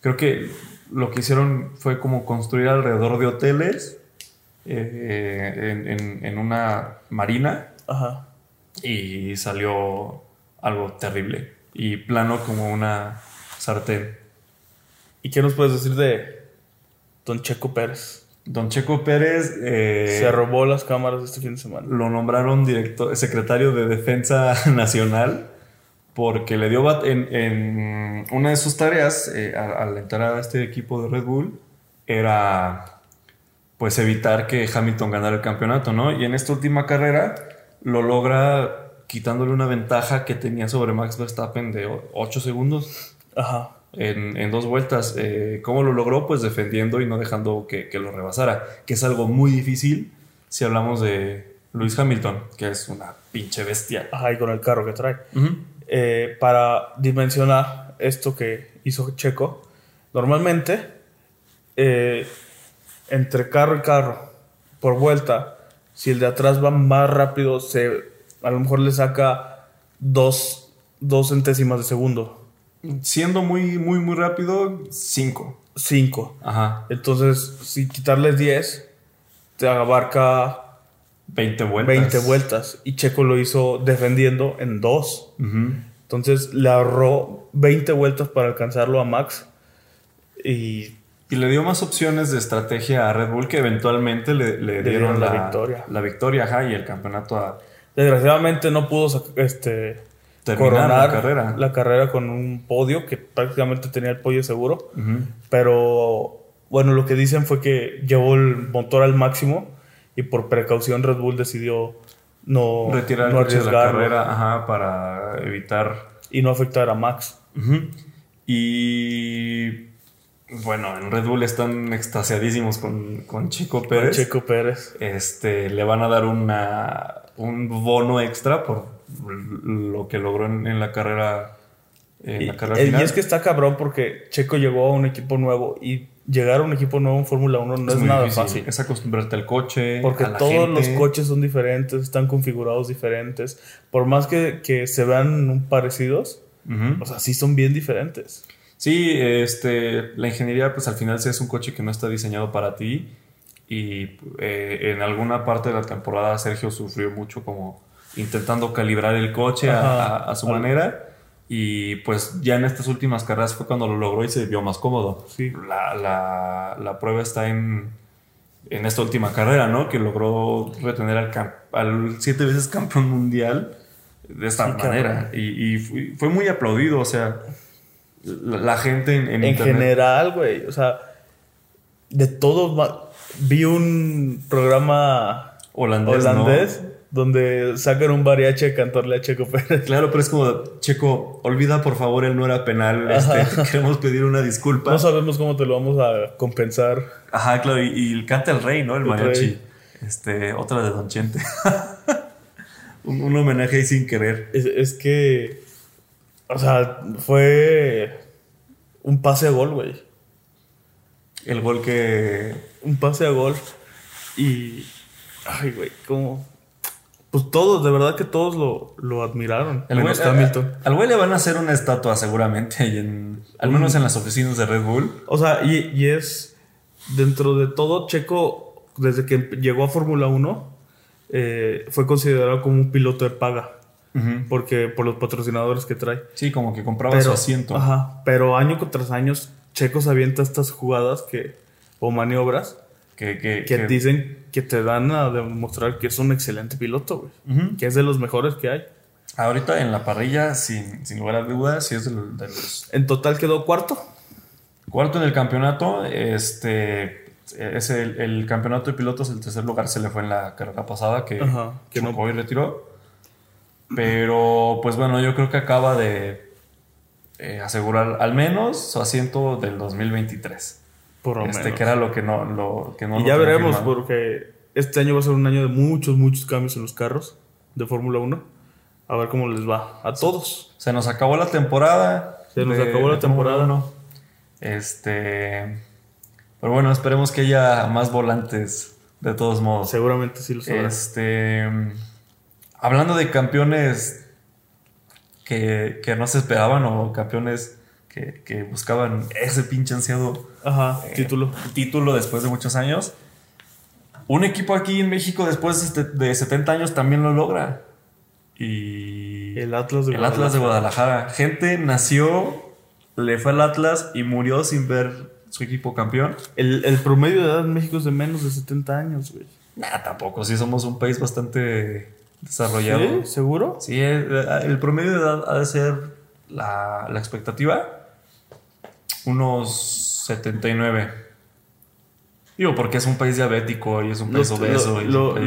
creo que lo que hicieron fue como construir alrededor de hoteles eh, en, en- en una marina Ajá. y salió algo terrible y plano como una sartén. ¿Y qué nos puedes decir de Don Checo Pérez? Don Checo Pérez eh, Se robó las cámaras este fin de semana. lo nombraron director, secretario de Defensa Nacional porque le dio bat- en, en una de sus tareas eh, al, al entrar a este equipo de Red Bull era pues evitar que Hamilton ganara el campeonato, ¿no? Y en esta última carrera lo logra quitándole una ventaja que tenía sobre Max Verstappen de 8 segundos Ajá. En, en dos vueltas. Eh, ¿Cómo lo logró? Pues defendiendo y no dejando que, que lo rebasara, que es algo muy difícil si hablamos de Lewis Hamilton, que es una pinche bestia. Ajá, y con el carro que trae. Eh, para dimensionar esto que hizo Checo, normalmente eh, entre carro y carro, por vuelta, si el de atrás va más rápido, se, a lo mejor le saca dos, dos centésimas de segundo, Siendo muy, muy, muy rápido, 5. cinco. Ajá. Entonces, si quitarles 10, te abarca 20 vueltas. 20 vueltas. Y Checo lo hizo defendiendo en dos. Ujú. Entonces le ahorró 20 vueltas para alcanzarlo a Max. Y Y le dio más opciones de estrategia a Red Bull que eventualmente le, le dieron dieron la la, victoria. La victoria, ajá, y el campeonato a desgraciadamente no pudo este, terminar coronar la carrera. la carrera con un podio que prácticamente tenía el podio seguro. Pero bueno, lo que dicen fue que llevó el motor al máximo y por precaución Red Bull decidió no, Retirar no de la carrera, ajá, para evitar y no afectar a Max. Y bueno, en Red Bull están extasiadísimos con, con Chico Con Pérez. Checo Pérez. Este, le van a dar una, un bono extra por lo que logró en, en la carrera. En Y, la carrera y final. es que está cabrón porque Checo llegó a un equipo nuevo y llegar a un equipo nuevo en Fórmula 1 no es, nada difícil. fácil. Es acostumbrarte al coche. Porque a la todos gente. los coches son diferentes, están configurados diferentes. Por más que, que se vean parecidos, o sea, sí son bien diferentes. Sí, este, la ingeniería, pues al final sí es un coche que no está diseñado para ti. Y eh, en alguna parte de la temporada Sergio sufrió mucho como intentando calibrar el coche a, Ajá. a- a su manera. Y pues ya en estas últimas carreras fue cuando lo logró y se vio más cómodo. Sí. La, la- la prueba está en, en esta última carrera, ¿no? Que logró retener al, cam- al siete veces campeón mundial de esta Sí, manera. Y, y fue, fue muy aplaudido, o sea, la, la gente en, en En general, güey, o sea, de todos. Vi un programa holandés, donde sacan un mariachi a cantarle a Checo Pérez. Claro, pero es como, Checo, olvida por favor, él no era penal. Este, queremos pedir una disculpa. No sabemos cómo te lo vamos a compensar. Ajá, claro, y, y canta el rey, ¿no? El El mariachi. rey. Este, otra de Don Chente. un, un homenaje ahí sin querer. Es, es que, o sea, fue un pase a gol, güey. El gol que. Un pase a gol. Y, ay, güey, como... Pues todos, de verdad que todos lo, lo admiraron. El menos Hamilton. Al güey le van a hacer una estatua seguramente en. Al menos en las oficinas de Red Bull. O sea, y, y es, dentro de todo, Checo, desde que llegó a Fórmula 1, eh, fue considerado como un piloto de paga. Porque por los patrocinadores que trae. Sí, como que compraba su asiento. Ajá, pero año tras año Checo se avienta estas jugadas que, o maniobras Que, que, que que- dicen que te dan a demostrar que es un excelente piloto, güey. Que es de los mejores que hay. Ahorita en la parrilla, sin, sin lugar a dudas, sí es de los- de los En total quedó cuarto. Cuarto en el campeonato, este es el, el campeonato de pilotos, el tercer lugar se le fue en la carrera pasada que, Ajá, que no- y retiró. Pero pues bueno, yo creo que acaba de eh, asegurar al menos su asiento del 2023. Por lo Este, menos. que era lo que no, lo, que no y lo ya veremos, firmado. porque este año va a ser un año de muchos, muchos cambios en los carros de Fórmula 1. A ver cómo les va a todos. Se nos acabó la temporada. Se nos acabó la temporada. 1. Este. Pero bueno, esperemos que haya más volantes de todos modos. Seguramente sí lo sabrás. Este. Hablando de campeones que, que no se esperaban o campeones que, que buscaban ese pinche ansiado Ajá, eh, título. título después de muchos años. Un equipo aquí en México después de, de 70 años también lo logra. Y El Atlas de el Atlas de Guadalajara. Gente nació le fue al Atlas y murió sin ver su equipo campeón. El, el promedio de edad en México es de menos de 70 años, güey. Nah, tampoco, sí somos un país bastante desarrollado. ¿Sí? ¿Seguro? Sí, el, el promedio de edad ha de ser la, la expectativa unos 79. Digo, porque es un país diabético y es un país Lo- obeso. lo, y lo, país-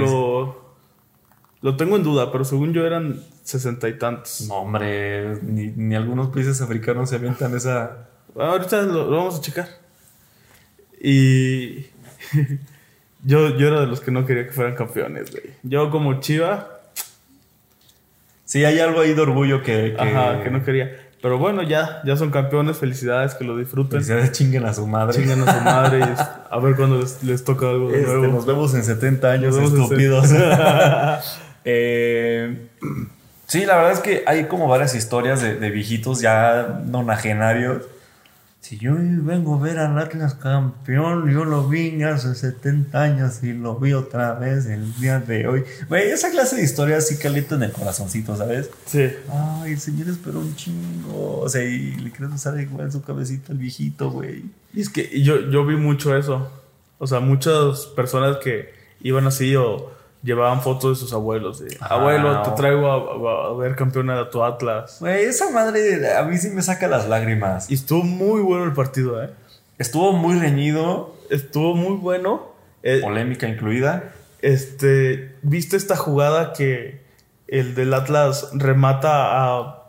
lo- tengo en duda, pero según yo eran sesenta y tantos. No, hombre, ni, ni algunos países africanos se avientan esa... Ah, Ahorita lo, lo vamos a checar. Y yo, yo era de los que no quería que fueran campeones, güey. Yo como Chiva, Sí, hay algo ahí de orgullo que... que ajá, que no quería. Pero bueno, ya, ya son campeones, felicidades, que lo disfruten. Felicidades, chinguen a su madre. Chingan a su madre y es- a ver cuándo les, les toca algo de Este, nuevo. nos vemos en 70 años, estúpidos. Eh, sí, la verdad es que hay como varias historias de, de viejitos ya nonagenarios. Si yo vengo a ver al Atlas campeón, yo lo vi hace 70 años y lo vi otra vez el día de hoy. Güey, esa clase de historias sí calienta en el corazoncito, ¿sabes? Sí. Ay, el señor esperó un chingo. O sea, y le quieres usar igual su cabecita al viejito, güey. Y es que yo, yo vi mucho eso. O sea, muchas personas que iban así o llevaban fotos de sus abuelos. De, Ah. Abuelo, te traigo a, a- a ver campeón a tu Atlas. Güey, esa madre a mí sí me saca las lágrimas. Y estuvo muy bueno el partido, ¿eh? Estuvo muy reñido, Estuvo muy bueno. Eh, polémica incluida. este, ¿viste esta jugada que el del Atlas remata a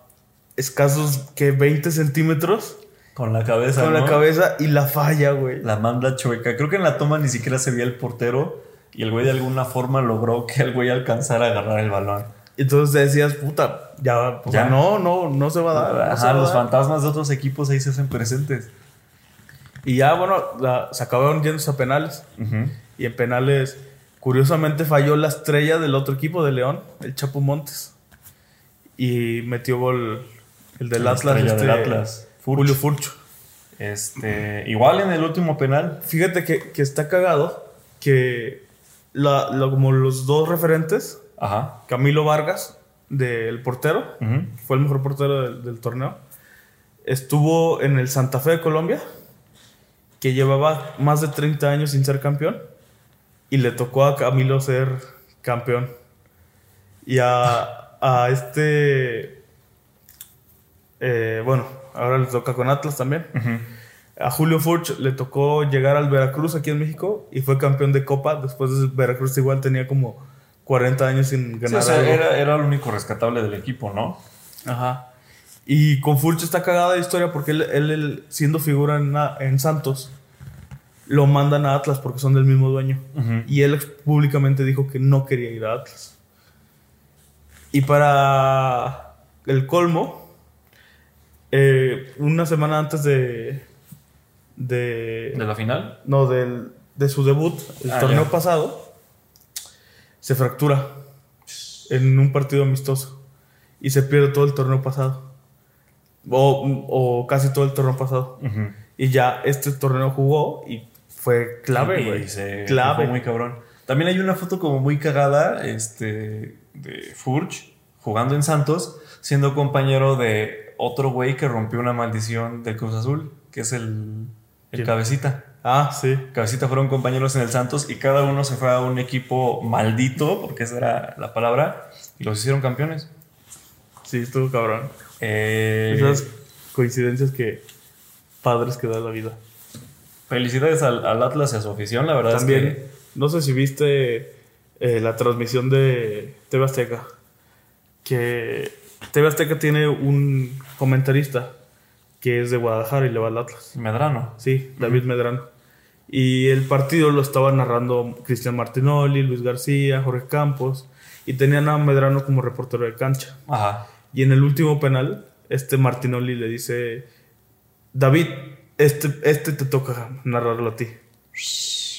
escasos que 20 centímetros Con la cabeza. con ¿no? la cabeza y la falla, güey? La manda chueca. Creo que en la toma ni siquiera se veía el portero. Y el güey de alguna forma logró que el güey alcanzara a agarrar el balón. Entonces decías, puta, ya, Ya. no, no, no se va a dar. no Ajá, va a los dar. fantasmas de otros equipos ahí se hacen presentes. Y ya, bueno, la- se acabaron yéndose a penales. Y en penales, curiosamente, falló la estrella del otro equipo de León, el Chapo Montes. Y metió gol el del La Atlas. este, del Atlas, Furch. Julio Furcho. Este, igual en el último penal. Fíjate que, que está cagado que la, la- como los dos referentes, Ajá. Camilo Vargas, del portero, fue el mejor portero del, del torneo, estuvo en el Santa Fe de Colombia, que llevaba más de 30 años sin ser campeón, y le tocó a Camilo ser campeón. Y a, a este, eh, bueno, ahora le toca con Atlas también. Ujú. A Julio Furch le tocó llegar al Veracruz aquí en México y fue campeón de Copa. Después de Veracruz igual tenía como 40 años sin Sí, ganar o sea, algo. era, era el único rescatable del equipo, ¿no? Ajá. Y con Furch está cagada de historia porque él, él- él, siendo figura en, en Santos, lo mandan a Atlas porque son del mismo dueño. Y él públicamente dijo que no quería ir a Atlas. Y para el colmo, eh, una semana antes de, de, ¿De la final? no, del, de su debut, el Ah, torneo ya. pasado, se fractura en un partido amistoso y se pierde todo el torneo pasado. O, o casi todo el torneo pasado. Y ya este torneo jugó y fue clave, güey. se Clave. fue muy cabrón. También hay una foto como muy cagada este, de Furch jugando en Santos, siendo compañero de otro güey que rompió una maldición del Cruz Azul, que es el, el. Cabecita. Ah, sí. Cabecita fueron compañeros en el Santos y cada uno se fue a un equipo maldito, porque esa era la palabra, y los hicieron campeones. Sí, estuvo cabrón. Eh, Esas coincidencias que padres que da la vida. felicidades al, al Atlas y a su afición, la verdad También, es que no sé si viste eh, la transmisión de TV Azteca. Que TV Azteca tiene un comentarista que es de Guadalajara y le va al Atlas. Medrano. Sí, David Medrano. Y el partido lo estaba narrando Cristian Martinoli, Luis García, Jorge Campos. Y tenían a Medrano como reportero de cancha. Ajá. Y en el último penal, este Martinoli le dice: David, este, este te toca narrarlo a ti.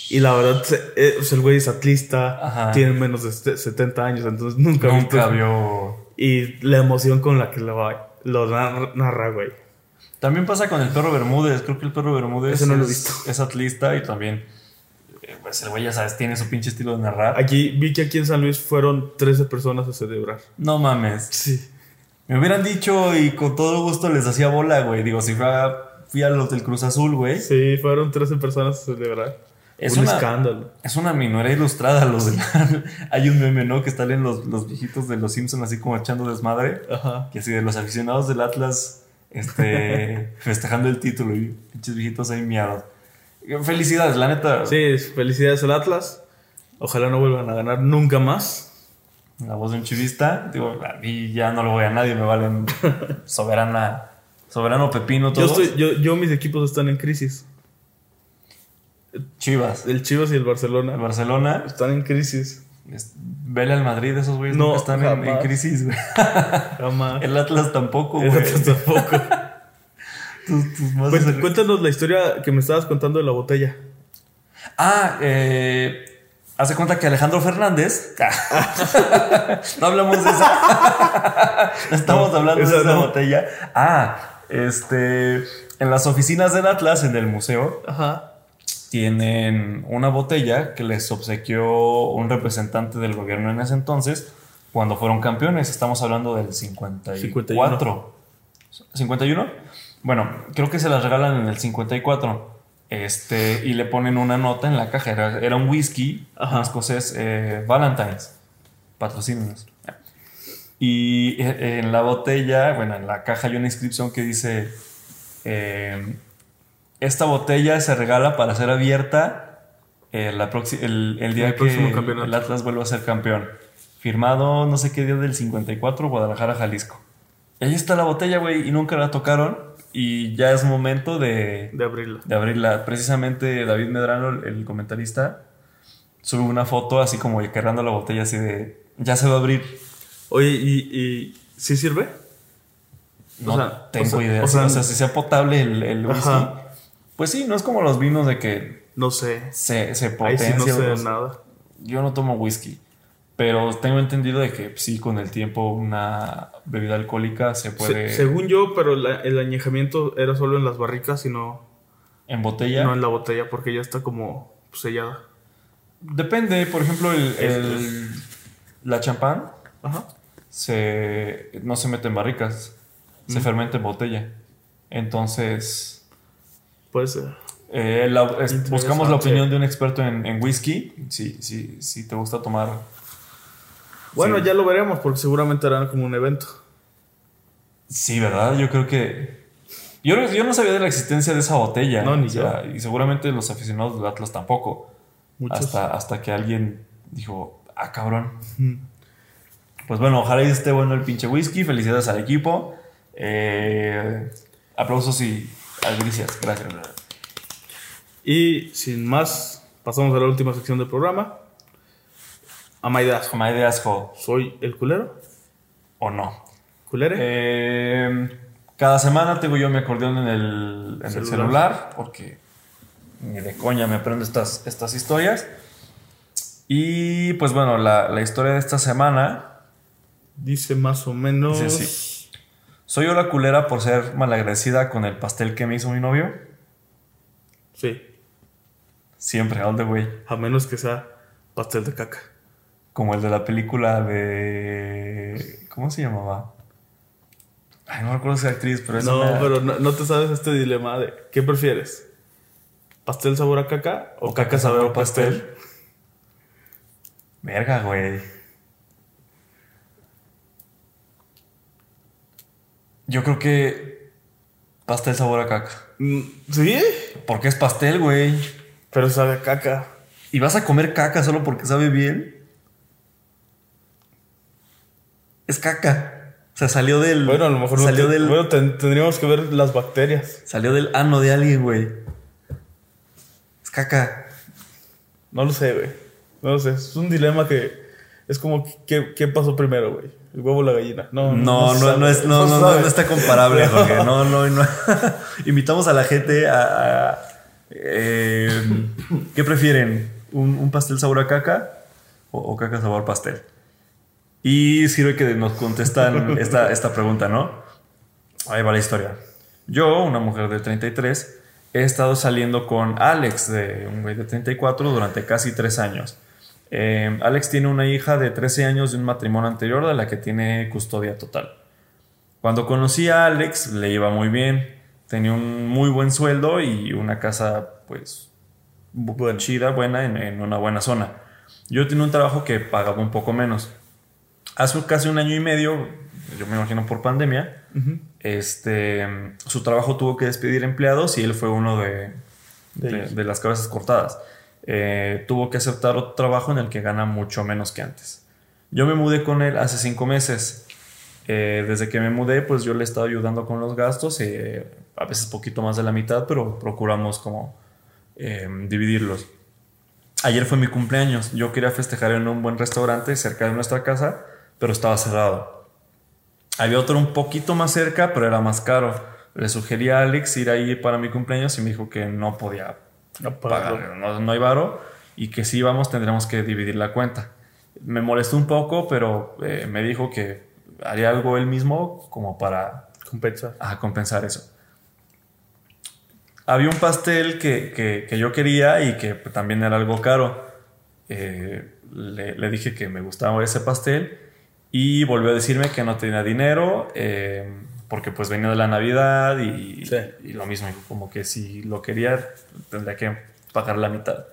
Y la verdad, eh, sea, el güey es atlista, Ajá. tiene menos de se- 70 años, entonces nunca, Nunca eso. vio Y la emoción con la que lo, va- lo narra, güey. También pasa con el perro Bermúdez. Creo que el perro Bermúdez Ese no lo he es, visto. es atlista y también. eh, Pues el güey, ya sabes, tiene su pinche estilo de narrar. Aquí vi que aquí en San Luis fueron 13 personas a celebrar. No mames. Sí. Me hubieran dicho y con todo gusto les hacía bola, güey. Digo, si fui a, fui a los del Cruz Azul, güey. Sí, fueron 13 personas a celebrar. Es un una- escándalo. Es una minoría ilustrada los de Hay un meme, ¿no? Que salen los, los viejitos de los Simpsons así como echando desmadre. Ajá. Que así de los aficionados del Atlas este, festejando el título y pinches viejitos ahí miados. Felicidades, la neta. Sí, felicidades al Atlas. Ojalá no vuelvan a ganar nunca más. La voz de un chivista. Digo, a mí ya no lo voy a nadie, me valen soberana. Soberano Pepino, Yo, todos. estoy, yo, yo, mis equipos están en crisis. Chivas. El Chivas y el Barcelona El Barcelona. están en crisis. Vele al Madrid, esos güeyes No, están en, crisis, güey. Jamás. El Atlas tampoco, El güey. Atlas tampoco. Tus- tus más Cuént- acer- Cuéntanos la historia que me estabas contando de la botella. Ah, eh. Hace cuenta que Alejandro Fernández. no hablamos de esa. estamos No, hablando de esa esa no. botella. Ah, este. En las oficinas del Atlas, en el museo, Ajá. Tienen una botella que les obsequió un representante del gobierno en ese entonces cuando fueron campeones. Estamos hablando del 54. 51. Bueno, creo que se las regalan en el 54. Este, y le ponen una nota en la caja. Era, era un whisky, Ajá. escocés eh, Valentine's. Patrocínenos. Y eh, en la botella, bueno, en la caja hay una inscripción que dice: eh, Esta botella se regala para ser abierta eh, la el, el día El que campeonato. el Atlas vuelva a ser campeón. Firmado no sé qué día del 54, Guadalajara, Jalisco. Y ahí está la botella, güey, y nunca la tocaron. Y ya es momento de, De abrirla. de abrirla. Precisamente David Medrano, el- comentarista, sube una foto así como cargando la botella así de, ya se va a abrir. Oye, ¿y, y sí sirve? No O sea, tengo o sea, idea. o sea, sea, si sea potable el, el whisky. Ajá. Pues sí, no es como los vinos de que No sé. se, se Ahí potencia. sí no sé sea, nada. Yo no tomo whisky. Pero tengo entendido de que sí, con el tiempo una bebida alcohólica se Se- puede... según yo, pero la- el añejamiento era solo en las barricas y no, en botella. no en la botella porque ya está como sellada. Depende, por ejemplo, el, el- la champán Ajá. se, no se mete en barricas, se fermenta en botella. Entonces, Puede ser. eh, la- es- Interesante. buscamos la opinión de un experto en, en whisky. Si, si, si te gusta tomar. Bueno, Sí. ya lo veremos porque seguramente harán como un evento. Sí, ¿verdad? Yo creo que. Yo, no- yo no sabía de la existencia de esa botella. No, ni o sea, Y seguramente los aficionados del Atlas tampoco. Muchos. Hasta, hasta que alguien dijo, ah, cabrón. Mm. Pues bueno, ojalá y esté bueno el pinche whisky. Felicidades al equipo. Eh, aplausos y albricias. Gracias. Y sin más, pasamos a la última sección del programa. Amaidas. Jamás de asco Soy el culero. o no. ¿Culere? Eh, cada semana tengo yo mi acordeón en el, en el Celular. celular porque ni de coña me aprendo estas, estas historias. Y pues bueno, la, la historia de esta semana Dice más o menos. Dice así. ¿Soy yo la culera por ser malagradecida con el pastel que me hizo mi novio? Sí. Siempre, all the way. A menos que sea pastel de caca. Como el de la película de. ¿Cómo se llamaba? Ay, no recuerdo esa actriz, pero es No, una- pero no, no te sabes este dilema de ¿qué prefieres? ¿Pastel sabor a caca o, caca sabor a pastel? Verga, güey. Yo creo que. Pastel sabor a caca. Mm, ¿Sí? Porque es pastel, güey. Pero sabe a caca. ¿Y vas a comer caca solo porque sabe bien? Es caca. O sea, salió del. Bueno, a lo mejor no salió te- del. Bueno, ten- tendríamos que ver las bacterias. Salió del ano de alguien, güey. Es caca. No lo sé, güey. No lo sé. Es un dilema que es como ¿qué, qué pasó primero, güey? ¿El huevo o la gallina? No, No, no, no, es, no, no, no, está comparable, Jorge. No, no, no. Invitamos a la gente a. a, eh, ¿Qué prefieren? ¿Un, un pastel sabor a caca o, o caca sabor pastel? Y sirve que nos contestan esta, esta pregunta, ¿no? Ahí va la historia. Yo, una mujer de 33, he estado saliendo con Alex, de un güey de 34, durante casi tres años. Eh, Alex tiene una hija de 13 años de un matrimonio anterior de la que tiene custodia total. Cuando conocí a Alex, le iba muy bien. Tenía un muy buen sueldo y una casa, pues, bu- chida, buena, en, en una buena zona. Yo tenía un trabajo que pagaba un poco menos. Hace casi un año y medio, yo me imagino por pandemia, este, su trabajo tuvo que despedir empleados y él fue uno de, De de- ellos. de las cabezas cortadas. Eh, tuvo que aceptar otro trabajo en el que gana mucho menos que antes. Yo me mudé con él hace cinco meses. Eh, desde que me mudé, pues yo le he estado ayudando con los gastos, eh, a veces poquito más de la mitad, pero procuramos como eh, dividirlos. Ayer fue mi cumpleaños. Yo quería festejar en un buen restaurante cerca de nuestra casa, pero estaba cerrado. Había otro un poquito más cerca, pero era más caro. Le sugerí a Alex ir ahí para mi cumpleaños y me dijo que no podía No pagar, no, no hay varo y que si íbamos tendríamos que dividir la cuenta. Me molestó un poco, pero eh, me dijo que haría algo él mismo como para a compensar eso. Había un pastel que, que- que yo quería y que también era algo caro. Eh, le, le dije que me gustaba ese pastel y volvió a decirme que no tenía dinero eh, porque pues venía de la Navidad y, Sí. y lo mismo, como que si lo quería tendría que pagar la mitad.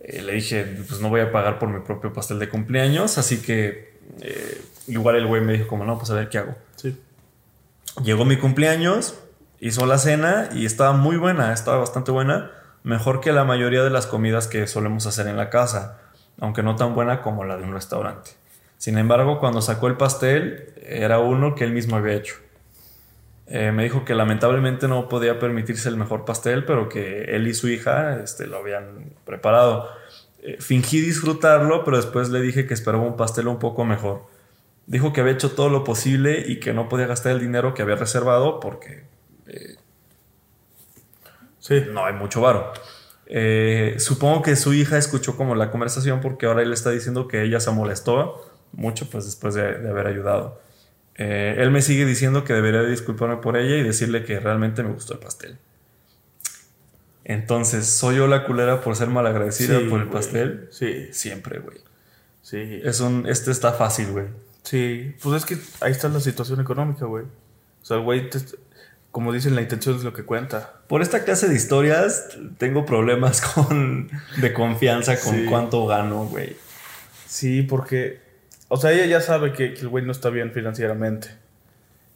Eh, le dije, pues no voy a pagar por mi propio pastel de cumpleaños, así que eh, igual el güey me dijo como no, pues a ver qué hago. Sí. Llegó mi cumpleaños, hizo la cena y estaba muy buena, estaba bastante buena, mejor que la mayoría de las comidas que solemos hacer en la casa, aunque no tan buena como la de un restaurante. Sin embargo, cuando sacó el pastel, era uno que él mismo había hecho. Eh, me dijo que lamentablemente no podía permitirse el mejor pastel, pero que él y su hija este, lo habían preparado. Eh, fingí disfrutarlo, pero después le dije que esperaba un pastel un poco mejor. Dijo que había hecho todo lo posible y que no podía gastar el dinero que había reservado porque Sí. no hay mucho varo. Eh, supongo que su hija escuchó como la conversación porque ahora él está diciendo que ella se molestó mucho pues después de, de haber ayudado. Eh, él me sigue diciendo que debería de disculparme por ella y decirle que realmente me gustó el pastel. Entonces, ¿soy yo la culera por ser malagradecida Sí, por el pastel? Sí. Siempre, güey. Sí. Es un, este está fácil, güey. Sí. Pues es que ahí está la situación económica, güey. O sea, güey, como dicen, la intención es lo que cuenta. Por esta clase de historias tengo problemas con de confianza con Sí. cuánto gano, güey. Sí, porque, o sea, ella ya sabe que, que el güey no está bien financieramente.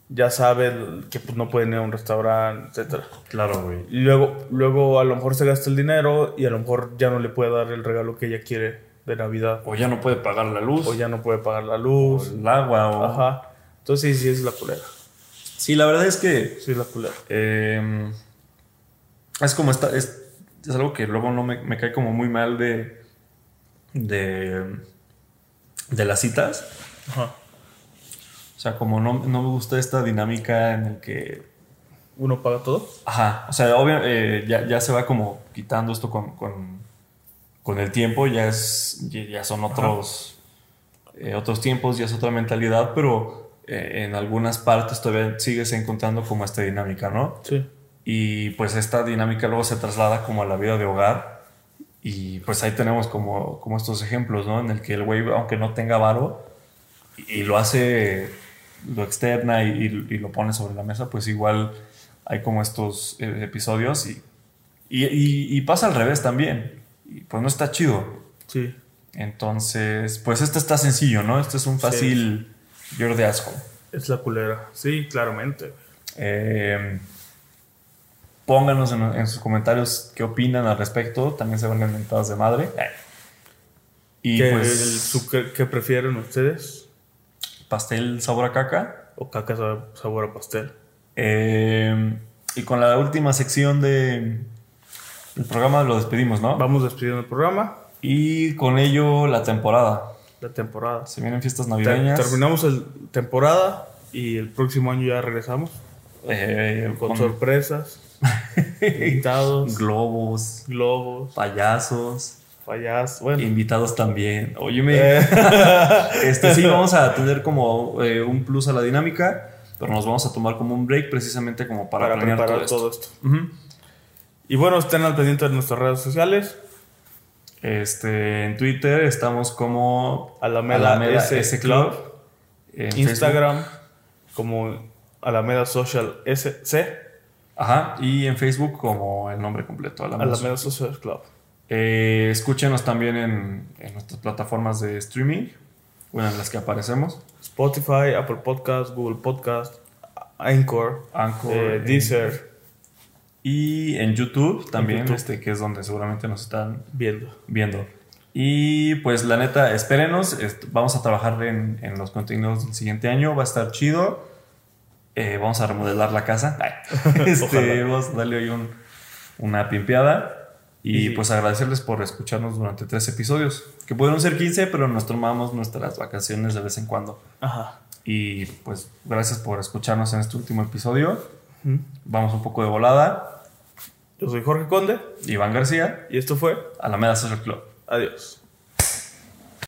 Ya sabe que pues, no puede ir a un restaurante, etcétera. Claro, güey. Y luego, luego a lo mejor se gasta el dinero y a lo mejor ya no le puede dar el regalo que ella quiere de Navidad. O ya no puede pagar la luz. O ya no puede pagar la o luz. el agua. O... Ajá. Entonces sí, sí es la culera. Sí, la verdad es que Sí es la culera. eh, es como esta. Es, es algo que luego no me, me cae como muy mal de. de. De las citas. Ajá. O sea, como no, no me gusta esta dinámica en el que ¿Uno paga todo? Ajá, o sea, obvio, eh, ya, ya se va como quitando esto con, con, con el tiempo, ya, es, ya ya son otros, eh, otros tiempos, ya es otra mentalidad, pero eh, en algunas partes todavía sigues encontrando como esta dinámica, ¿no? Sí. Y pues esta dinámica luego se traslada como a la vida de hogar y pues ahí tenemos como, como estos ejemplos, ¿no? En el que el güey, aunque no tenga varo y, y lo hace, lo externa y, y- lo pone sobre la mesa, pues igual hay como estos eh, episodios y, y, pasa al revés también. Y pues no está chido. Sí. Entonces, pues este está sencillo, ¿no? Este es un fácil yo de asco. Es la culera. Sí, claramente. Eh, pónganos en, en sus comentarios qué opinan al respecto. También se van mentadas de madre. Y ¿Qué, pues, el- qué- qué prefieren ustedes? pastel sabor a caca. ¿O caca sab- sabor a pastel? Eh, y con la última sección de, del programa lo despedimos, ¿no? Vamos despidiendo el programa, Y con ello la temporada. la temporada. Se vienen fiestas navideñas. terminamos la temporada y el próximo año ya regresamos eh, con con sorpresas, invitados, globos, globos, payasos. payasos. Bueno, Invitados también. Óyeme. Eh. este, sí, vamos a tener como eh, un plus a la dinámica, pero nos vamos a tomar como un break precisamente como para, para planear preparar todo todo, esto. Y bueno, estén al pendiente de nuestras redes sociales. Este, en Twitter estamos como Alameda, Alameda S, S Club. Club. En Instagram como Alameda Social SC. Ajá, y en Facebook como el nombre completo, Alameda. Alameda Social Club. Eh, escúchenos también en, en nuestras plataformas de streaming, bueno, en las que aparecemos. Spotify, Apple Podcast, Google Podcast, Anchor, Anchor, eh, Deezer, Y en YouTube también, YouTube. este que es donde seguramente nos están viendo. viendo. Y pues la neta, espérenos, vamos a trabajar en, en los contenidos del siguiente año, va a estar chido. Eh, vamos a remodelar la casa. Este, vamos a darle hoy un- una pimpeada. Y pues agradecerles por escucharnos durante tres episodios, que pudieron ser 15, pero nos tomamos nuestras vacaciones de vez en cuando. Ajá. Y pues gracias por escucharnos en este último episodio. Vamos un poco de volada. Yo soy Jorge Conde Iván García, y esto fue Alameda Social Club. Adiós.